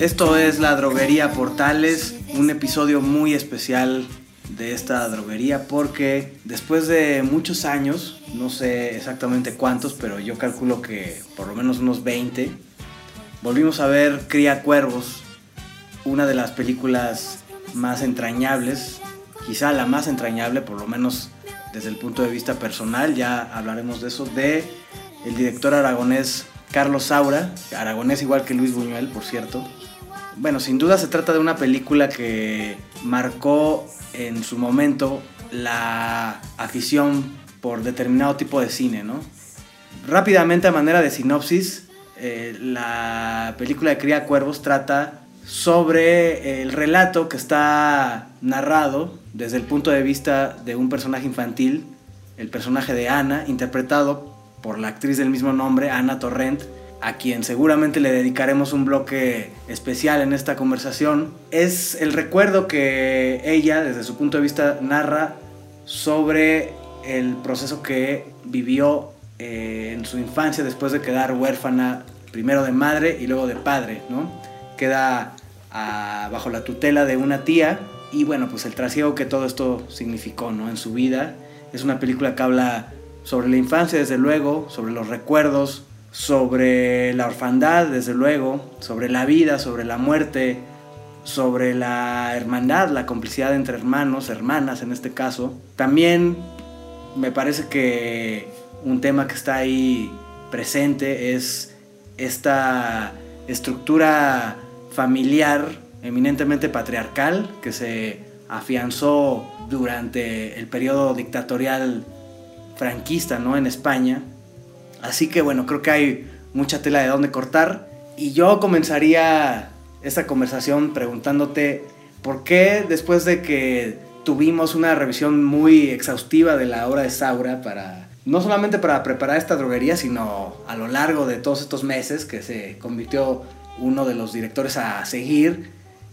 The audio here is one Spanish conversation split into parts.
Esto es la droguería Portales, un episodio muy especial de esta droguería porque después de muchos años, no sé exactamente cuántos, pero yo calculo que por lo menos unos 20, volvimos a ver Cría Cuervos, una de las películas más entrañables, quizá la más entrañable, por lo menos desde el punto de vista personal, ya hablaremos de eso, de el director aragonés Carlos Saura, aragonés igual que Luis Buñuel, por cierto. Bueno, sin duda se trata de una película que marcó en su momento la afición por determinado tipo de cine, ¿no? Rápidamente, a manera de sinopsis, eh, la película de Cría Cuervos trata sobre el relato que está narrado desde el punto de vista de un personaje infantil, el personaje de Ana, interpretado por la actriz del mismo nombre, Ana Torrent, a quien seguramente le dedicaremos un bloque especial en esta conversación, es el recuerdo que ella, desde su punto de vista, narra sobre el proceso que vivió eh, en su infancia después de quedar huérfana, primero de madre y luego de padre, ¿no? Queda ah, bajo la tutela de una tía y bueno, pues el trasiego que todo esto significó, ¿no? En su vida. Es una película que habla sobre la infancia, desde luego, sobre los recuerdos, sobre la orfandad, desde luego, sobre la vida, sobre la muerte, sobre la hermandad, la complicidad entre hermanos, hermanas en este caso. También me parece que un tema que está ahí presente es esta estructura familiar eminentemente patriarcal que se afianzó durante el periodo dictatorial franquista ¿no? en España Así que bueno, creo que hay mucha tela de dónde cortar. Y yo comenzaría esta conversación preguntándote por qué después de que tuvimos una revisión muy exhaustiva de la obra de Saura para no solamente para preparar esta droguería, sino a lo largo de todos estos meses que se convirtió uno de los directores a seguir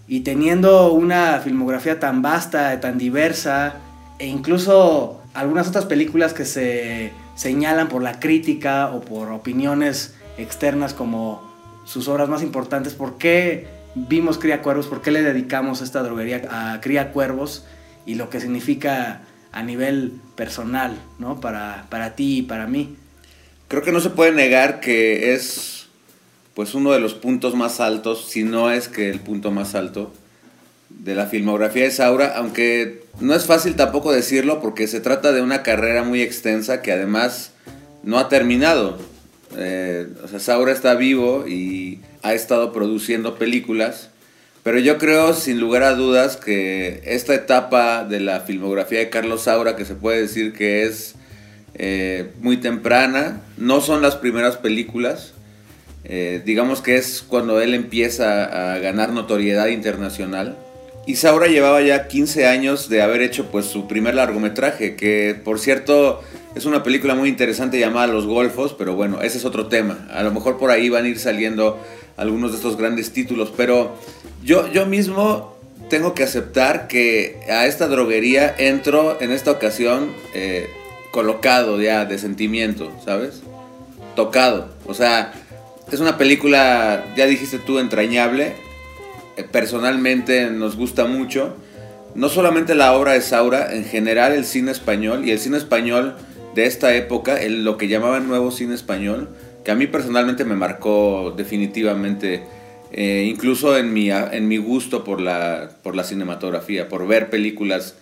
y teniendo una filmografía tan vasta, tan diversa e incluso algunas otras películas que se señalan por la crítica o por opiniones externas como sus obras más importantes, ¿por qué vimos Cría Cuervos? ¿Por qué le dedicamos esta droguería a Cría Cuervos y lo que significa a nivel personal, ¿no? Para, para ti y para mí. Creo que no se puede negar que es pues uno de los puntos más altos, si no es que el punto más alto de la filmografía de Saura, aunque no es fácil tampoco decirlo porque se trata de una carrera muy extensa que además no ha terminado. Eh, o sea, Saura está vivo y ha estado produciendo películas, pero yo creo sin lugar a dudas que esta etapa de la filmografía de Carlos Saura, que se puede decir que es eh, muy temprana, no son las primeras películas, eh, digamos que es cuando él empieza a ganar notoriedad internacional Isaura llevaba ya 15 años de haber hecho pues su primer largometraje, que por cierto es una película muy interesante llamada Los Golfos, pero bueno, ese es otro tema. A lo mejor por ahí van a ir saliendo algunos de estos grandes títulos, pero yo, yo mismo tengo que aceptar que a esta droguería entro en esta ocasión eh, colocado ya de sentimiento, ¿sabes? Tocado. O sea, es una película, ya dijiste tú, entrañable personalmente nos gusta mucho. No solamente la obra de Saura, en general el cine español y el cine español de esta época, el, lo que llamaban nuevo cine español, que a mí personalmente me marcó definitivamente, eh, incluso en mi, en mi gusto por la, por la cinematografía, por ver películas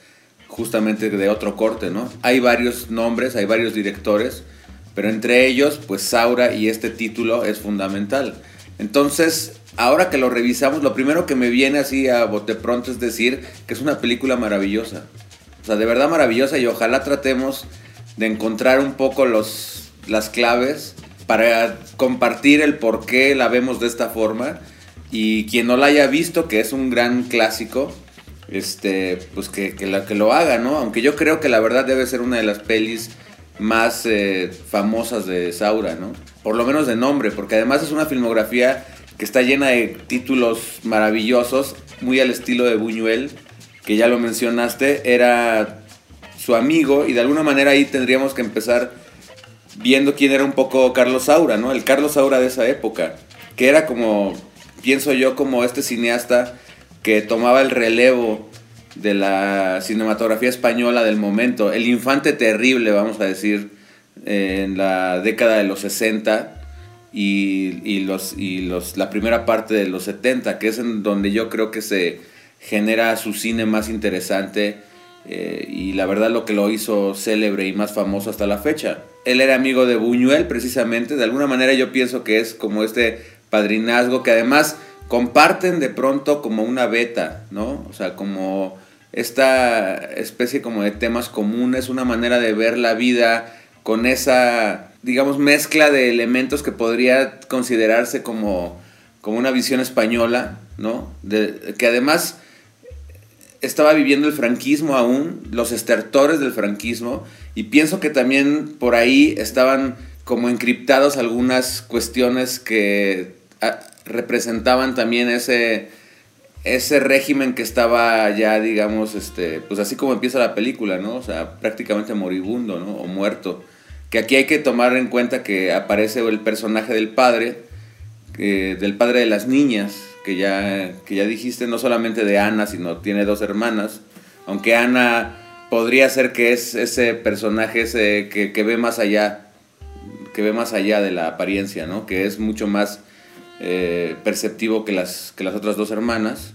justamente de otro corte, ¿no? Hay varios nombres, hay varios directores, pero entre ellos, pues Saura y este título es fundamental. Entonces, ahora que lo revisamos, lo primero que me viene así a bote pronto es decir que es una película maravillosa. O sea, de verdad maravillosa y ojalá tratemos de encontrar un poco los, las claves para compartir el por qué la vemos de esta forma. Y quien no la haya visto, que es un gran clásico, este, pues que, que, que lo haga, ¿no? Aunque yo creo que la verdad debe ser una de las pelis más eh, famosas de Saura, ¿no? Por lo menos de nombre, porque además es una filmografía que está llena de títulos maravillosos, muy al estilo de Buñuel, que ya lo mencionaste, era su amigo y de alguna manera ahí tendríamos que empezar viendo quién era un poco Carlos Saura, ¿no? El Carlos Saura de esa época, que era como pienso yo como este cineasta que tomaba el relevo de la cinematografía española del momento, el infante terrible, vamos a decir, en la década de los 60 y, los, y los, la primera parte de los 70, que es en donde yo creo que se genera su cine más interesante eh, y la verdad lo que lo hizo célebre y más famoso hasta la fecha. Él era amigo de Buñuel precisamente, de alguna manera yo pienso que es como este padrinazgo que además comparten de pronto como una beta, ¿no? O sea, como esta especie como de temas comunes, una manera de ver la vida con esa, digamos, mezcla de elementos que podría considerarse como, como una visión española, ¿no? Que además estaba viviendo el franquismo aún, los estertores del franquismo, y pienso que también por ahí estaban como encriptados algunas cuestiones que ah, representaban también ese, ese régimen que estaba ya, digamos, este, pues así como empieza la película, ¿no? O sea, prácticamente moribundo, ¿no? O muerto. Que aquí hay que tomar en cuenta que aparece el personaje del padre, del padre de las niñas, que ya, que ya dijiste, no solamente de Ana, sino tiene dos hermanas, aunque Ana podría ser que es ese personaje ese que, ve más allá, que ve más allá de la apariencia, ¿no? Que es mucho más eh, perceptivo que las, que las otras dos hermanas,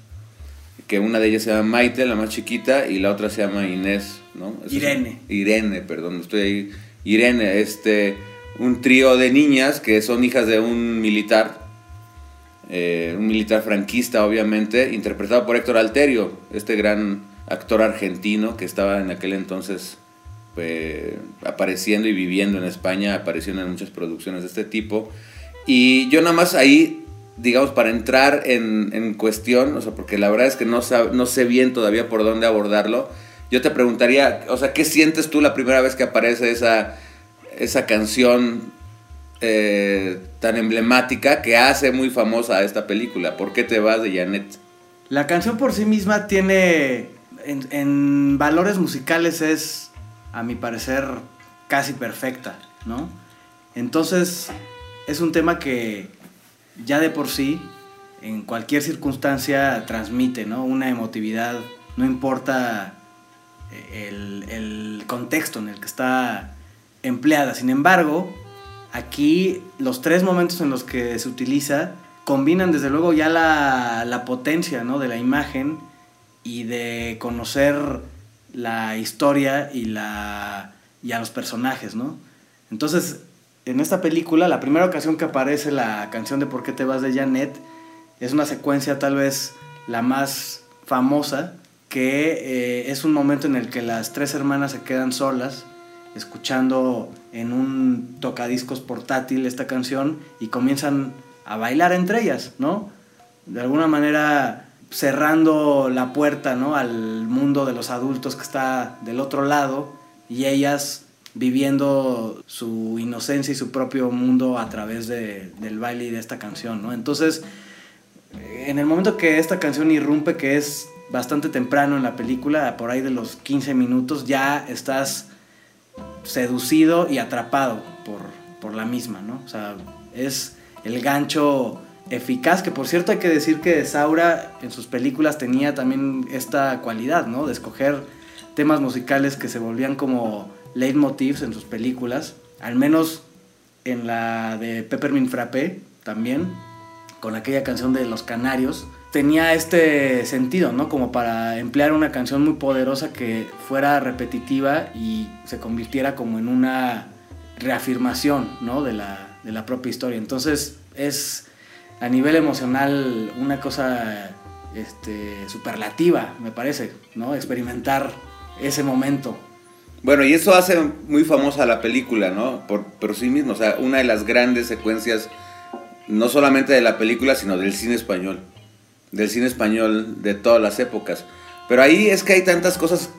que una de ellas se llama Maite, la más chiquita, y la otra se llama Inés, ¿no? Irene. Irene, perdón, estoy ahí. Irene, este, un trío de niñas que son hijas de un militar eh, un militar franquista, obviamente, interpretado por Héctor Alterio, este gran actor argentino que estaba en aquel entonces eh, apareciendo y viviendo en España, apareciendo en muchas producciones de este tipo. Y yo nada más ahí, digamos, para entrar en, cuestión, o sea, porque la verdad es que no, no sé bien todavía por dónde abordarlo, yo te preguntaría, o sea, ¿qué sientes tú la primera vez que aparece esa, esa canción eh, tan emblemática que hace muy famosa a esta película. ¿Por qué te vas de Janet? La canción por sí misma tiene, en, valores musicales es, a mi parecer, casi perfecta, ¿no? Entonces, es un tema que ya de por sí, en cualquier circunstancia, transmite, ¿no? Una emotividad, no importa el, contexto en el que está empleada. Sin embargo, Aquí los tres momentos en los que se utiliza combinan desde luego ya la, potencia de la imagen y de conocer la historia y, la, y a los personajes, ¿no? Entonces, en esta película, la primera ocasión que aparece la canción de ¿Por qué te vas de Janet? es una secuencia tal vez la más famosa, que eh, es un momento en el que las tres hermanas se quedan solas escuchando en un tocadiscos portátil esta canción y comienzan a bailar entre ellas, ¿no? De alguna manera cerrando la puerta, ¿no? Al mundo de los adultos que está del otro lado y ellas viviendo su inocencia y su propio mundo a través de, del baile y de esta canción, ¿no? Entonces, en el momento que esta canción irrumpe, que es bastante temprano en la película, por ahí de los 15 minutos, ya estás seducido y atrapado por, la misma, ¿no? O sea, es el gancho eficaz, que por cierto hay que decir que Saura en sus películas tenía también esta cualidad, ¿no? De escoger temas musicales que se volvían como leitmotivs en sus películas, al menos en la de Peppermint Frappé también, con aquella canción de Los Canarios, tenía este sentido, ¿no? Como para emplear una canción muy poderosa que fuera repetitiva y se convirtiera como en una reafirmación, ¿no? De la, de la propia historia. Entonces es a nivel emocional una cosa este, superlativa, me parece, ¿no? Experimentar ese momento. Bueno, y eso hace muy famosa la película, ¿no? Por, por sí mismo, o sea, una de las grandes secuencias, no solamente de la película, sino del cine español del cine español de todas las épocas. Pero ahí es que hay tantas cosas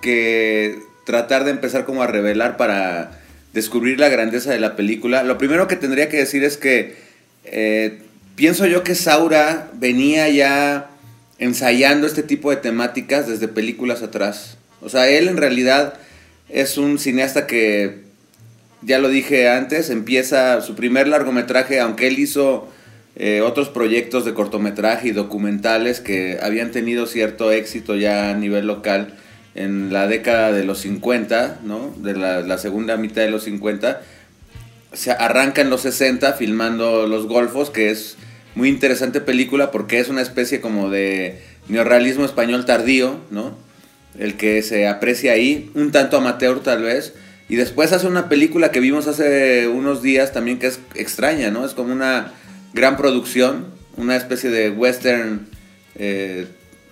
que tratar de empezar como a revelar para descubrir la grandeza de la película. Lo primero que tendría que decir es que eh, pienso yo que Saura venía ya ensayando este tipo de temáticas desde películas atrás. O sea, él en realidad es un cineasta que, ya lo dije antes, empieza su primer largometraje, aunque él hizo eh, otros proyectos de cortometraje y documentales que habían tenido cierto éxito ya a nivel local en la década de los 50, ¿no? de la, la segunda mitad de los 50. Se arranca en los 60 filmando Los Golfos, que es muy interesante película porque es una especie como de neorrealismo español tardío, ¿no? El que se aprecia ahí, un tanto amateur tal vez. Y después hace una película que vimos hace unos días también que es extraña, ¿no? Es como una gran producción, una especie de western eh,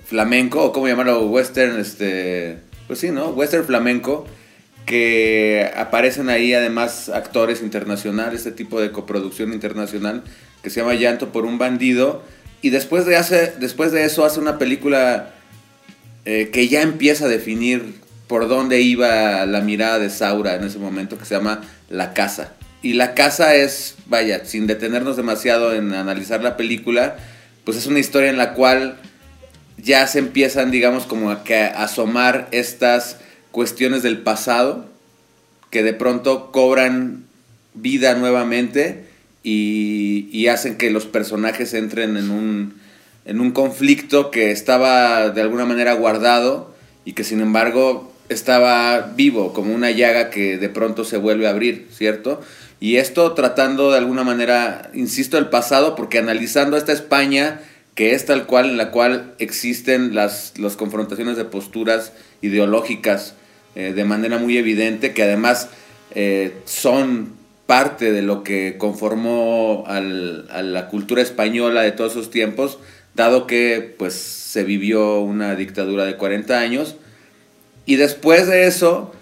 flamenco, o cómo llamarlo, western, este, pues sí, ¿no? Western flamenco, que aparecen ahí además actores internacionales, este tipo de coproducción internacional, que se llama Llanto por un bandido, y después de, hace, después de eso hace una película eh, que ya empieza a definir por dónde iba la mirada de Saura en ese momento, que se llama La Casa. Y La Casa es, vaya, sin detenernos demasiado en analizar la película, pues es una historia en la cual ya se empiezan, digamos, como a, asomar estas cuestiones del pasado que de pronto cobran vida nuevamente y, hacen que los personajes entren en un, en un conflicto que estaba de alguna manera guardado y que sin embargo estaba vivo, como una llaga que de pronto se vuelve a abrir, ¿cierto? Y esto tratando de alguna manera, insisto, el pasado, porque analizando esta España que es tal cual, en la cual existen las, las confrontaciones de posturas ideológicas eh, de manera muy evidente, que además eh, son parte de lo que conformó al, a la cultura española de todos esos tiempos, dado que pues se vivió una dictadura de 40 años. Y después de eso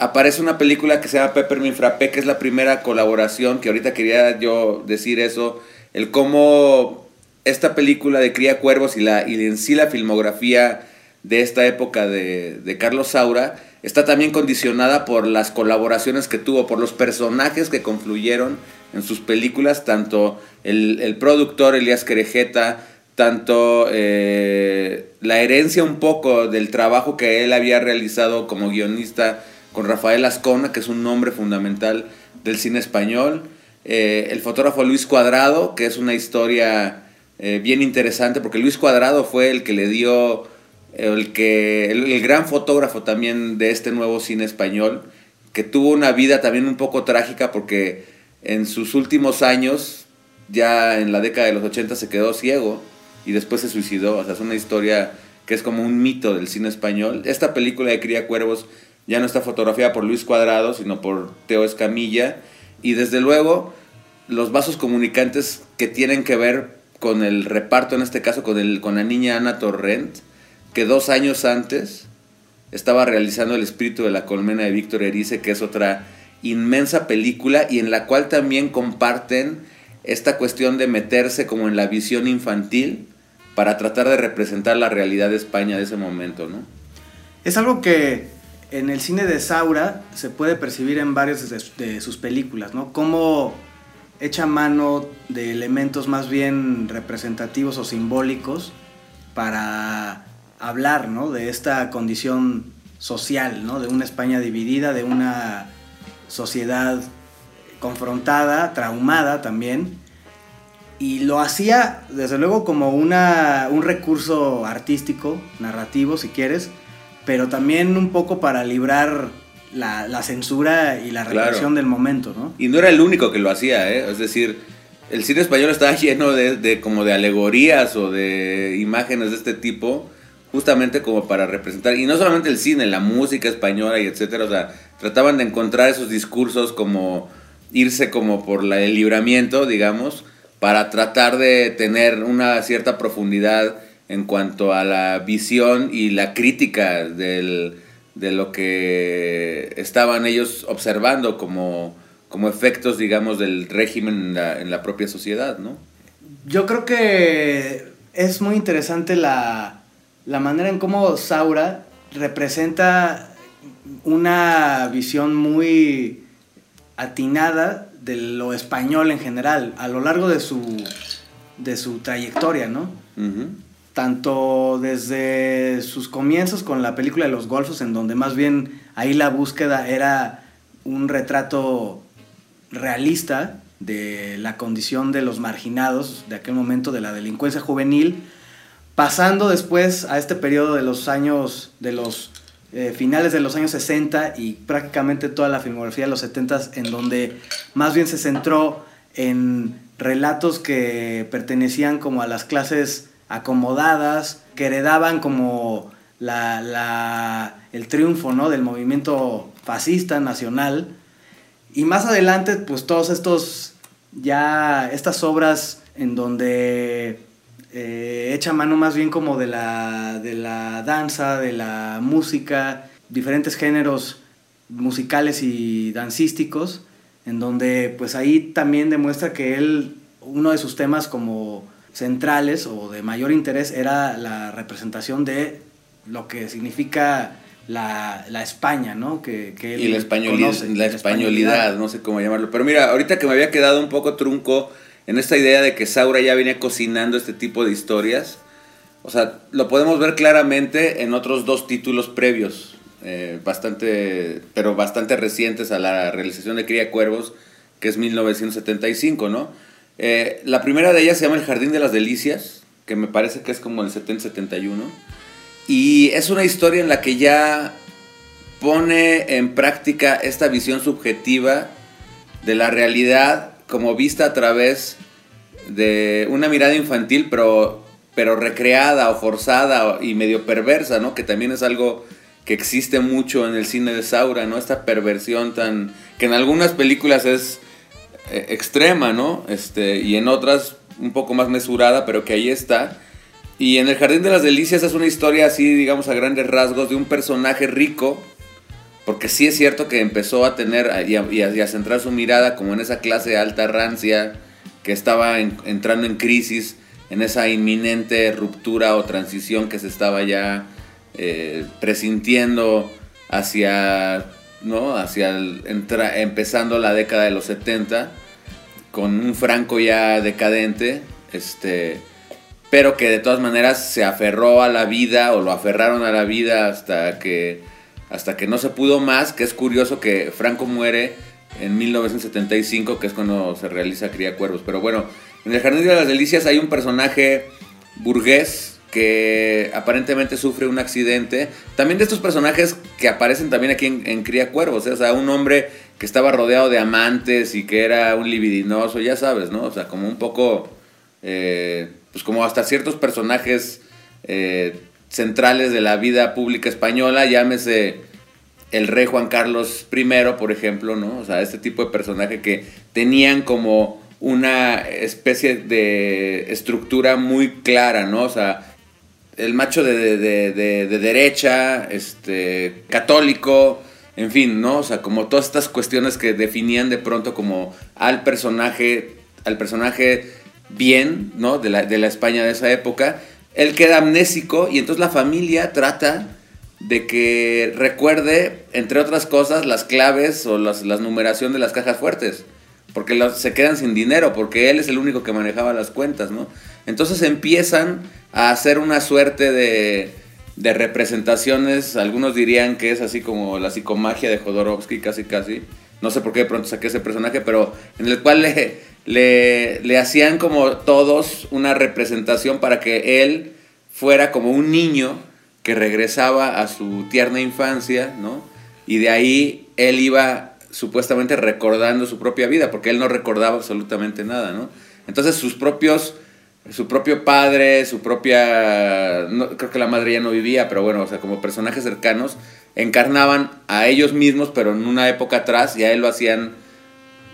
aparece una película que se llama Peppermint Frappé, que es la primera colaboración, que ahorita quería yo decir eso, el cómo esta película de Cría Cuervos y, la, y en sí la filmografía de esta época de, de, Carlos Saura está también condicionada por las colaboraciones que tuvo, por los personajes que confluyeron en sus películas, tanto el, el productor Elías Querejeta, tanto eh, la herencia un poco del trabajo que él había realizado como guionista con Rafael Ascona, que es un nombre fundamental del cine español, eh, el fotógrafo Luis Cuadrado, que es una historia eh, bien interesante porque Luis Cuadrado fue el que le dio, el, que, el, gran fotógrafo también de este nuevo cine español, que tuvo una vida también un poco trágica porque en sus últimos años, ya en la década de los 80 se quedó ciego y después se suicidó. O sea, es una historia que es como un mito del cine español. Esta película de Cría Cuervos ya no está fotografiada por Luis Cuadrado, sino por Teo Escamilla. Y desde luego, los vasos comunicantes que tienen que ver con el reparto, en este caso con, el, con la niña Ana Torrent, que dos años antes estaba realizando El espíritu de la colmena de Víctor Erice, que es otra inmensa película y en la cual también comparten esta cuestión de meterse como en la visión infantil para tratar de representar la realidad de España de ese momento, ¿no? Es algo que en el cine de Saura se puede percibir en varias de, de sus películas, ¿no? Cómo echa mano de elementos más bien representativos o simbólicos para hablar ¿no? de esta condición social, ¿no? de una España dividida, de una sociedad confrontada, traumada también. Y lo hacía, desde luego, como una, un recurso artístico, narrativo, si quieres, pero también un poco para librar la, censura y la represión del momento, ¿no? Y no era el único que lo hacía, ¿eh? Es decir, el cine español estaba lleno de, como de alegorías o de imágenes de este tipo, justamente como para representar, y no solamente el cine, la música española y etcétera, o sea, trataban de encontrar esos discursos como irse como por la, el libramiento, digamos, para tratar de tener una cierta profundidad en cuanto a la visión y la crítica del, de lo que estaban ellos observando como, como efectos, digamos, del régimen en la, propia sociedad, ¿no? Yo creo que es muy interesante la, la manera en cómo Saura representa una visión muy atinada de lo español en general a lo largo de su, de su trayectoria, ¿no? Tanto desde sus comienzos con la película de los golfos, en donde más bien ahí la búsqueda era un retrato realista de la condición de los marginados de aquel momento de la delincuencia juvenil, pasando después a este periodo de los años, de los eh, finales de los años 60 y prácticamente toda la filmografía de los 70 en donde más bien se centró en relatos que pertenecían como a las clases acomodadas, que heredaban como la, el triunfo ¿no? del movimiento fascista nacional. Y más adelante, pues todos estos, ya estas obras en donde eh, echa mano más bien como de la, de la danza, de la música, diferentes géneros musicales y dancísticos, en donde pues ahí también demuestra que él, uno de sus temas como centrales o de mayor interés era la representación de lo que significa la, España, ¿no? Que, y la, españolidad, la, españolidad, no sé cómo llamarlo. Pero mira, ahorita que me había quedado un poco trunco en esta idea de que Saura ya venía cocinando este tipo de historias, o sea, lo podemos ver claramente en otros dos títulos previos, eh, bastante, pero bastante recientes a la realización de Cría Cuervos, que es 1975, ¿no? Eh, la primera de ellas se llama El Jardín de las Delicias, que me parece que es como el 70-71 y es una historia en la que ya pone en práctica esta visión subjetiva de la realidad como vista a través de una mirada infantil, pero, pero recreada o forzada y medio perversa, ¿no? Que también es algo que existe mucho en el cine de Saura, ¿no? Esta perversión tan... que en algunas películas es extrema, ¿no? Este, y en otras un poco más mesurada, pero que ahí está. Y en el Jardín de las Delicias es una historia así, digamos, a grandes rasgos, de un personaje rico, porque sí es cierto que empezó a tener y a, centrar su mirada como en esa clase alta rancia que estaba entrando en crisis, en esa inminente ruptura o transición que se estaba ya eh, presintiendo hacia, ¿no? hacia empezando la década de los 70, con un Franco ya decadente, este pero que de todas maneras se aferró a la vida o lo aferraron a la vida hasta que, hasta que no se pudo más, que es curioso que Franco muere en 1975, que es cuando se realiza Cría Cuervos. Pero bueno, en el Jardín de las Delicias hay un personaje burgués que aparentemente sufre un accidente. También de estos personajes que aparecen también aquí en, Cría Cuervos, ¿eh? o sea, un hombre que estaba rodeado de amantes y que era un libidinoso, ya sabes, ¿no? O sea, como un poco... Eh, pues como hasta ciertos personajes eh, centrales de la vida pública española, llámese el rey Juan Carlos I, por ejemplo, ¿no? O sea, este tipo de personaje que tenían como una especie de estructura muy clara, ¿no? O sea, el macho de, de, derecha, este, católico, en fin, ¿no? O sea, como todas estas cuestiones que definían de pronto como al personaje, al personaje bien, ¿no? De la, de la España de esa época, él queda amnésico y entonces la familia trata de que recuerde, entre otras cosas, las claves o las, las numeración de las cajas fuertes. Porque se quedan sin dinero, porque él es el único que manejaba las cuentas, ¿no? Entonces empiezan a hacer una suerte de, de representaciones, algunos dirían que es así como la psicomagia de Jodorowsky, casi casi. No sé por qué de pronto saqué ese personaje, pero en el cual le, le, le hacían como todos una representación para que él fuera como un niño que regresaba a su tierna infancia, ¿no? Y de ahí él iba supuestamente recordando su propia vida, porque él no recordaba absolutamente nada, ¿no? Entonces sus propios, su propio padre, su propia, no, creo que la madre ya no vivía, pero bueno, o sea, como personajes cercanos, encarnaban a ellos mismos, pero en una época atrás, y a él lo hacían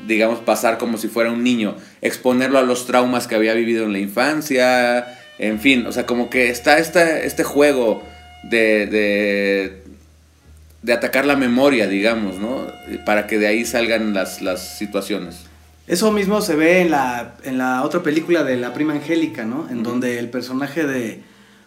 digamos, pasar como si fuera un niño, exponerlo a los traumas que había vivido en la infancia, en fin, o sea, como que está este juego de, de, de, atacar la memoria, digamos, ¿no? Para que de ahí salgan las, las situaciones. Eso mismo se ve en la, en la otra película de La Prima Angélica, ¿no? En donde el personaje de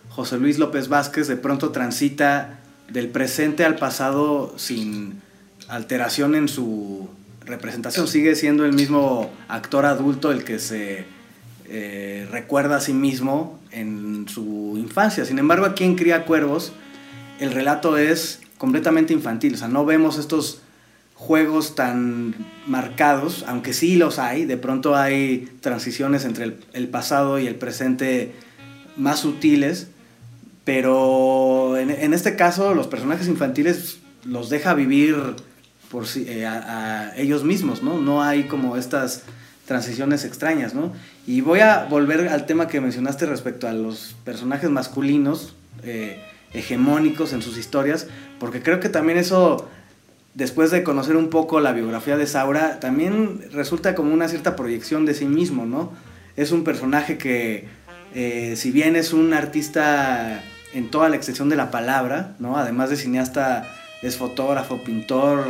José Luis López Vázquez de pronto transita del presente al pasado sin alteración en su representación. Sigue siendo el mismo actor adulto el que se eh, recuerda a sí mismo en su infancia. Sin embargo, aquí en Cría Cuervos, el relato es completamente infantil. O sea, no vemos estos juegos tan marcados, aunque sí los hay, de pronto hay transiciones entre el, pasado y el presente más sutiles, pero en, este caso los personajes infantiles los deja vivir por eh, a, ellos mismos, ¿no? No hay como estas transiciones extrañas, ¿no? Y voy a volver al tema que mencionaste respecto a los personajes masculinos eh, hegemónicos en sus historias, porque creo que también eso después de conocer un poco la biografía de Saura, también resulta como una cierta proyección de sí mismo, ¿no? Es un personaje que, eh, si bien es un artista en toda la extensión de la palabra, ¿no? Además de cineasta, es fotógrafo, pintor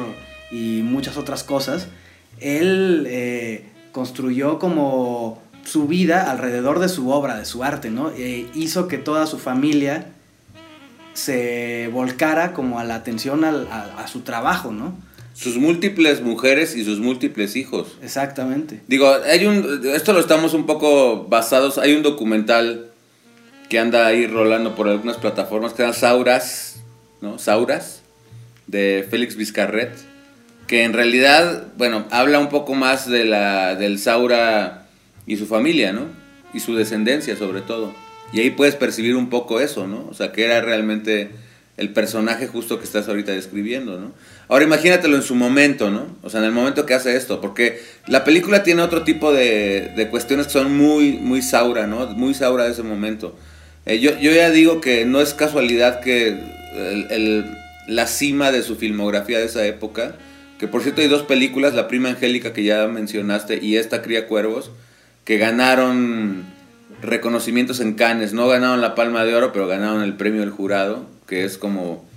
y muchas otras cosas, él eh, construyó como su vida alrededor de su obra, de su arte, ¿no? E hizo que toda su familia se volcara como a la atención a, su trabajo, ¿no? Sus múltiples mujeres y sus múltiples hijos. Exactamente. Digo, hay un, esto lo estamos un poco basados, hay un documental que anda ahí rolando por algunas plataformas que se llama Sauras, ¿no? Sauras, de Félix Vizcarret, que en realidad, bueno, habla un poco más de la, del Saura y su familia, ¿no? Y su descendencia sobre todo. Y ahí puedes percibir un poco eso, ¿no? O sea, que era realmente el personaje justo que estás ahorita describiendo, ¿no? Ahora imagínatelo en su momento, ¿no? O sea, en el momento que hace esto, porque la película tiene otro tipo de, de cuestiones que son muy, muy saura, ¿no? Muy saura de ese momento. Eh, yo, yo, ya digo que no es casualidad que el, la cima de su filmografía de esa época, que por cierto hay dos películas, La Prima Angélica que ya mencionaste y esta Cría Cuervos, que ganaron reconocimientos en Cannes. No ganaron la Palma de Oro, pero ganaron el premio del jurado, que es como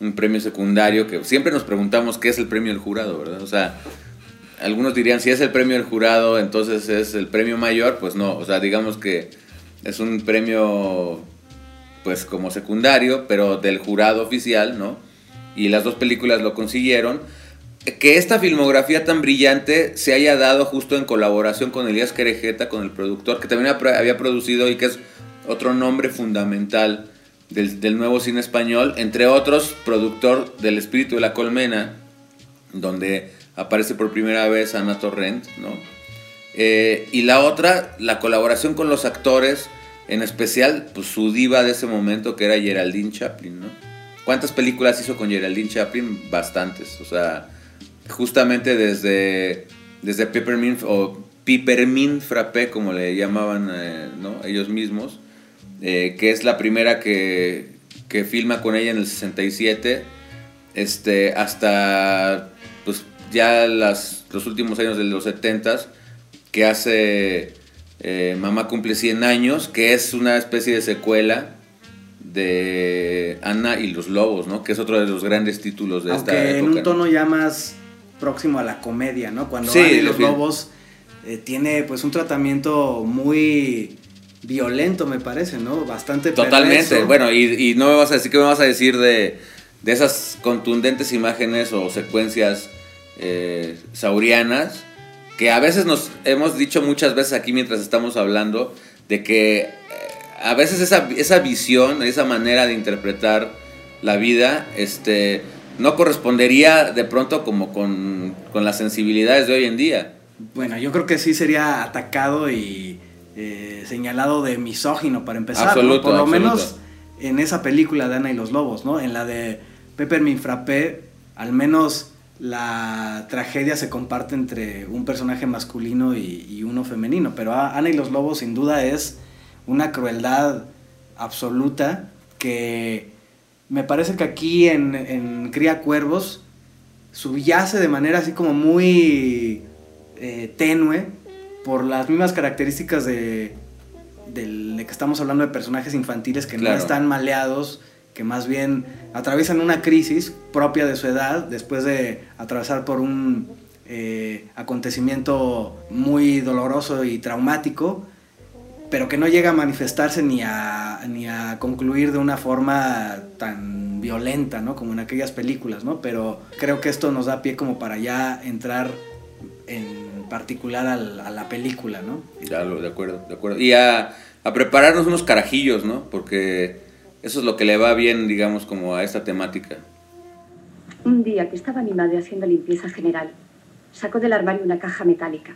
un premio secundario que siempre nos preguntamos qué es el premio del jurado, ¿verdad? O sea, algunos dirían si es el premio del jurado, entonces es el premio mayor, pues no, o sea, digamos que es un premio pues como secundario, pero del jurado oficial, ¿no? Y las dos películas lo consiguieron que esta filmografía tan brillante se haya dado justo en colaboración con Elías Querejeta, con el productor, que también había producido y que es otro nombre fundamental del, nuevo cine español, entre otros, productor del Espíritu de la Colmena, donde aparece por primera vez Ana Torrent, ¿no? Eh, y la otra, la colaboración con los actores, en especial pues, su diva de ese momento que era Geraldine Chaplin, ¿no? ¿Cuántas películas hizo con Geraldine Chaplin? Bastantes, o sea justamente desde, desde Peppermint o Peppermint Frappé, como le llamaban eh, ellos mismos, eh, que es la primera que, que, filma con ella en el 67, este, hasta pues, ya las, los últimos años de los 70 que hace eh, Mamá cumple 100 años, que es una especie de secuela de Ana y los Lobos, ¿no? Que es otro de los grandes títulos de esta época. en un tono ya más próximo a la comedia, ¿no? Cuando sí, los Lobos eh, tiene pues un tratamiento muy violento, me parece, ¿no? Bastante Totalmente, bueno, y, no me vas a decir, ¿qué me vas a decir de, de esas contundentes imágenes o secuencias eh, saurianas? Que a veces nos hemos dicho muchas veces aquí mientras estamos hablando de que eh, a veces esa, esa visión, esa manera de interpretar la vida, este no correspondería de pronto como con, las sensibilidades de hoy en día. Bueno, yo creo que sí sería atacado y eh, señalado de misógino para empezar. Por lo menos en esa película de Ana y los Lobos, ¿no? En la de Peppermint Frappé, al menos la tragedia se comparte entre un personaje masculino y, y uno femenino. Pero Ana y los Lobos sin duda es una crueldad absoluta que me parece que aquí en, Cría Cuervos subyace de manera así como muy eh, tenue por las mismas características de, que estamos hablando de personajes infantiles que no están maleados, que más bien atraviesan una crisis propia de su edad después de atravesar por un eh, acontecimiento muy doloroso y traumático pero que no llega a manifestarse ni a, ni a concluir de una forma tan violenta, ¿no? Como en aquellas películas, ¿no? Pero creo que esto nos da pie como para ya entrar en particular a la película, ¿no? Ya, de acuerdo, de acuerdo. Y a, a prepararnos unos carajillos, ¿no? Porque eso es lo que le va bien, digamos, como a esta temática. Un día que estaba mi madre haciendo limpieza general, sacó del armario una caja metálica.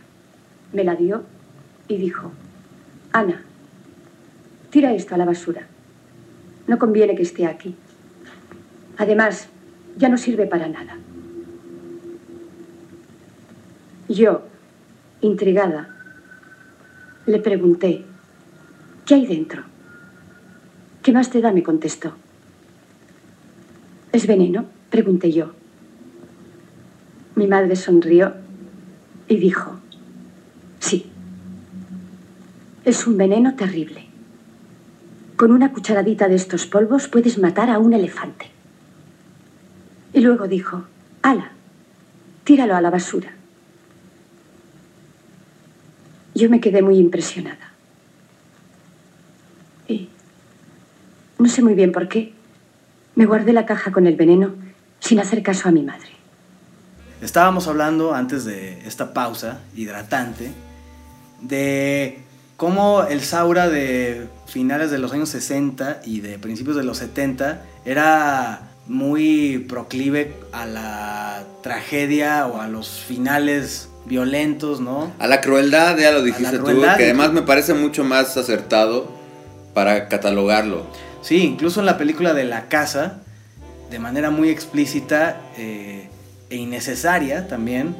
Me la dio y dijo, Ana, tira esto a la basura. No conviene que esté aquí. Además, ya no sirve para nada. Yo, intrigada, le pregunté, ¿qué hay dentro? ¿Qué más te da? me contestó. ¿Es veneno? pregunté yo. Mi madre sonrió y dijo, sí, es un veneno terrible. Con una cucharadita de estos polvos puedes matar a un elefante. Y luego dijo, ala, tíralo a la basura. Yo me quedé muy impresionada. Y no sé muy bien por qué. Me guardé la caja con el veneno sin hacer caso a mi madre. Estábamos hablando antes de esta pausa hidratante de cómo el Saura de finales de los años 60 y de principios de los 70 era muy proclive a la tragedia o a los finales violentos, ¿no? A la crueldad, ya lo dijiste tú, que además me parece mucho más acertado para catalogarlo. Sí, incluso en la película de La Casa, de manera muy explícita eh, e innecesaria también,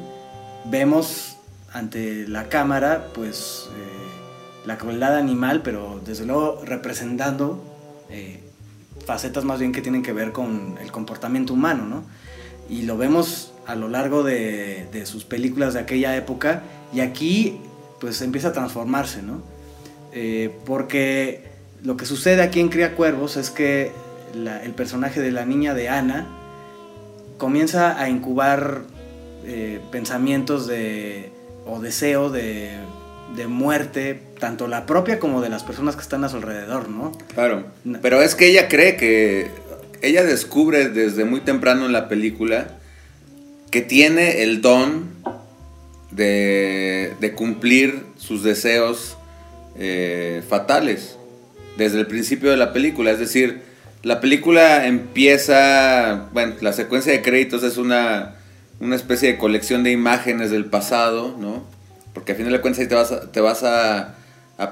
vemos ante la cámara, pues, eh, la crueldad animal, pero desde luego representando eh, facetas más bien que tienen que ver con el comportamiento humano, ¿no? Y lo vemos a lo largo de, sus películas de aquella época y aquí pues empieza a transformarse, ¿no? Eh, porque lo que sucede aquí en Cría Cuervos es que el personaje de la niña de Ana comienza a incubar eh, pensamientos de, o deseo de, de muerte, tanto la propia como de las personas que están a su alrededor, ¿no? Claro. Pero es que ella cree que. Ella descubre desde muy temprano en la película que tiene el don de, de cumplir sus deseos eh, fatales desde el principio de la película. Es decir, la película empieza. Bueno, la secuencia de créditos es una, una especie de colección de imágenes del pasado, ¿no? Porque al final de cuentas ahí te vas a, te vas a,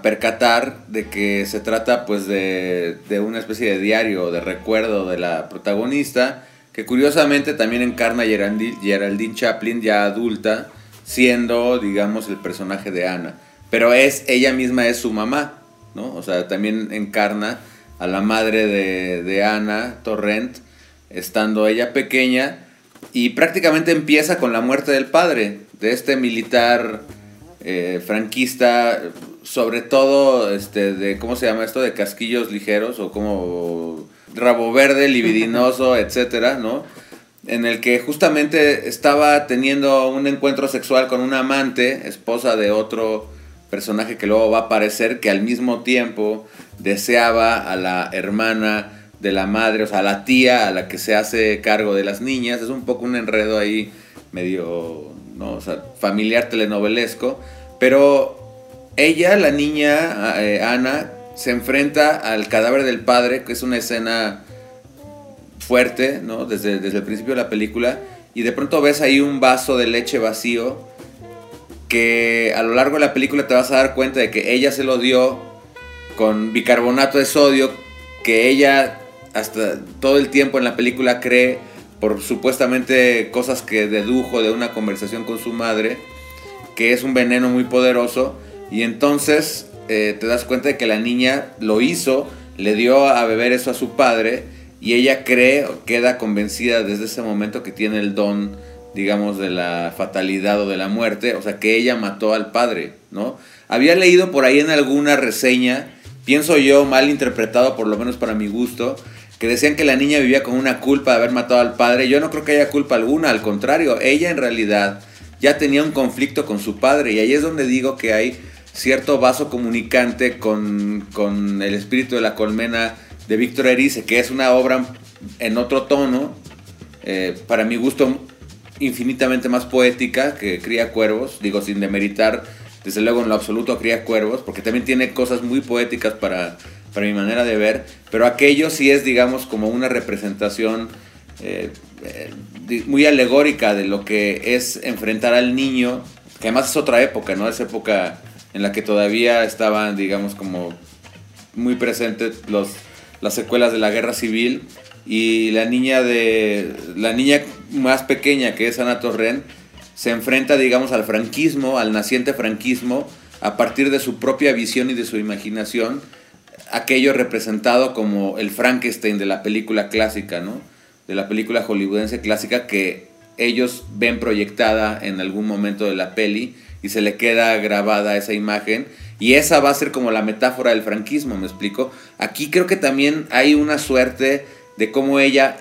percatar de que se trata pues de, de, una especie de diario, de recuerdo de la protagonista, que curiosamente también encarna Geraldine Chaplin ya adulta, siendo digamos el personaje de Ana. Pero es, ella misma es su mamá, ¿no? O sea, también encarna a la madre de, de Ana Torrent, estando ella pequeña, y prácticamente empieza con la muerte del padre, de este militar eh, franquista, sobre todo este, de, ¿cómo se llama esto? De casquillos ligeros o como rabo verde, libidinoso, etcétera, ¿no? En el que justamente estaba teniendo un encuentro sexual con una amante, esposa de otro personaje que luego va a aparecer, que al mismo tiempo deseaba a la hermana de la madre, o sea, a la tía a la que se hace cargo de las niñas. Es un poco un enredo ahí medio O sea, familiar telenovelesco, pero ella, la niña eh, Ana, se enfrenta al cadáver del padre, que es una escena fuerte, ¿no? Desde, desde el principio de la película, y de pronto ves ahí un vaso de leche vacío, que a lo largo de la película te vas a dar cuenta de que ella se lo dio con bicarbonato de sodio, que ella hasta todo el tiempo en la película cree por supuestamente cosas que dedujo de una conversación con su madre, que es un veneno muy poderoso, y entonces eh, te das cuenta de que la niña lo hizo, le dio a beber eso a su padre, y ella cree, queda convencida desde ese momento que tiene el don, digamos, de la fatalidad o de la muerte, o sea, que ella mató al padre, ¿no? Había leído por ahí en alguna reseña, pienso yo, mal interpretado por lo menos para mi gusto, que decían que la niña vivía con una culpa de haber matado al padre. Yo no creo que haya culpa alguna, al contrario, ella en realidad ya tenía un conflicto con su padre y ahí es donde digo que hay cierto vaso comunicante con, el espíritu de la colmena de Víctor Erice, que es una obra en otro tono, eh, para mi gusto infinitamente más poética que Cría Cuervos, digo sin demeritar desde luego en lo absoluto Cría Cuervos, porque también tiene cosas muy poéticas para, para mi manera de ver, pero aquello sí es, digamos, como una representación eh, eh, muy alegórica de lo que es enfrentar al niño, que además es otra época, ¿no? Es época en la que todavía estaban, digamos, como muy presentes los, las secuelas de la guerra civil y la niña de la niña más pequeña que es Ana Torren se enfrenta digamos al franquismo al naciente franquismo a partir de su propia visión y de su imaginación aquello representado como el Frankenstein de la película clásica no de la película hollywoodense clásica que ellos ven proyectada en algún momento de la peli y se le queda grabada esa imagen y esa va a ser como la metáfora del franquismo, me explico. Aquí creo que también hay una suerte de cómo ella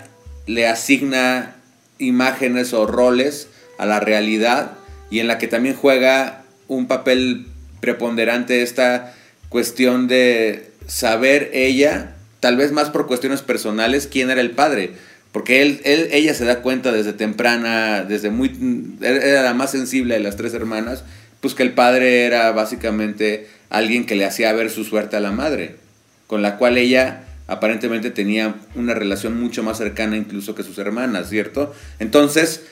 le asigna imágenes o roles a la realidad y en la que también juega un papel preponderante esta cuestión de saber ella, tal vez más por cuestiones personales, quién era el padre. Porque él, él, ella se da cuenta desde temprana, desde muy... Era la más sensible de las tres hermanas, pues que el padre era básicamente alguien que le hacía ver su suerte a la madre, con la cual ella aparentemente tenía una relación mucho más cercana incluso que sus hermanas, ¿cierto? Entonces,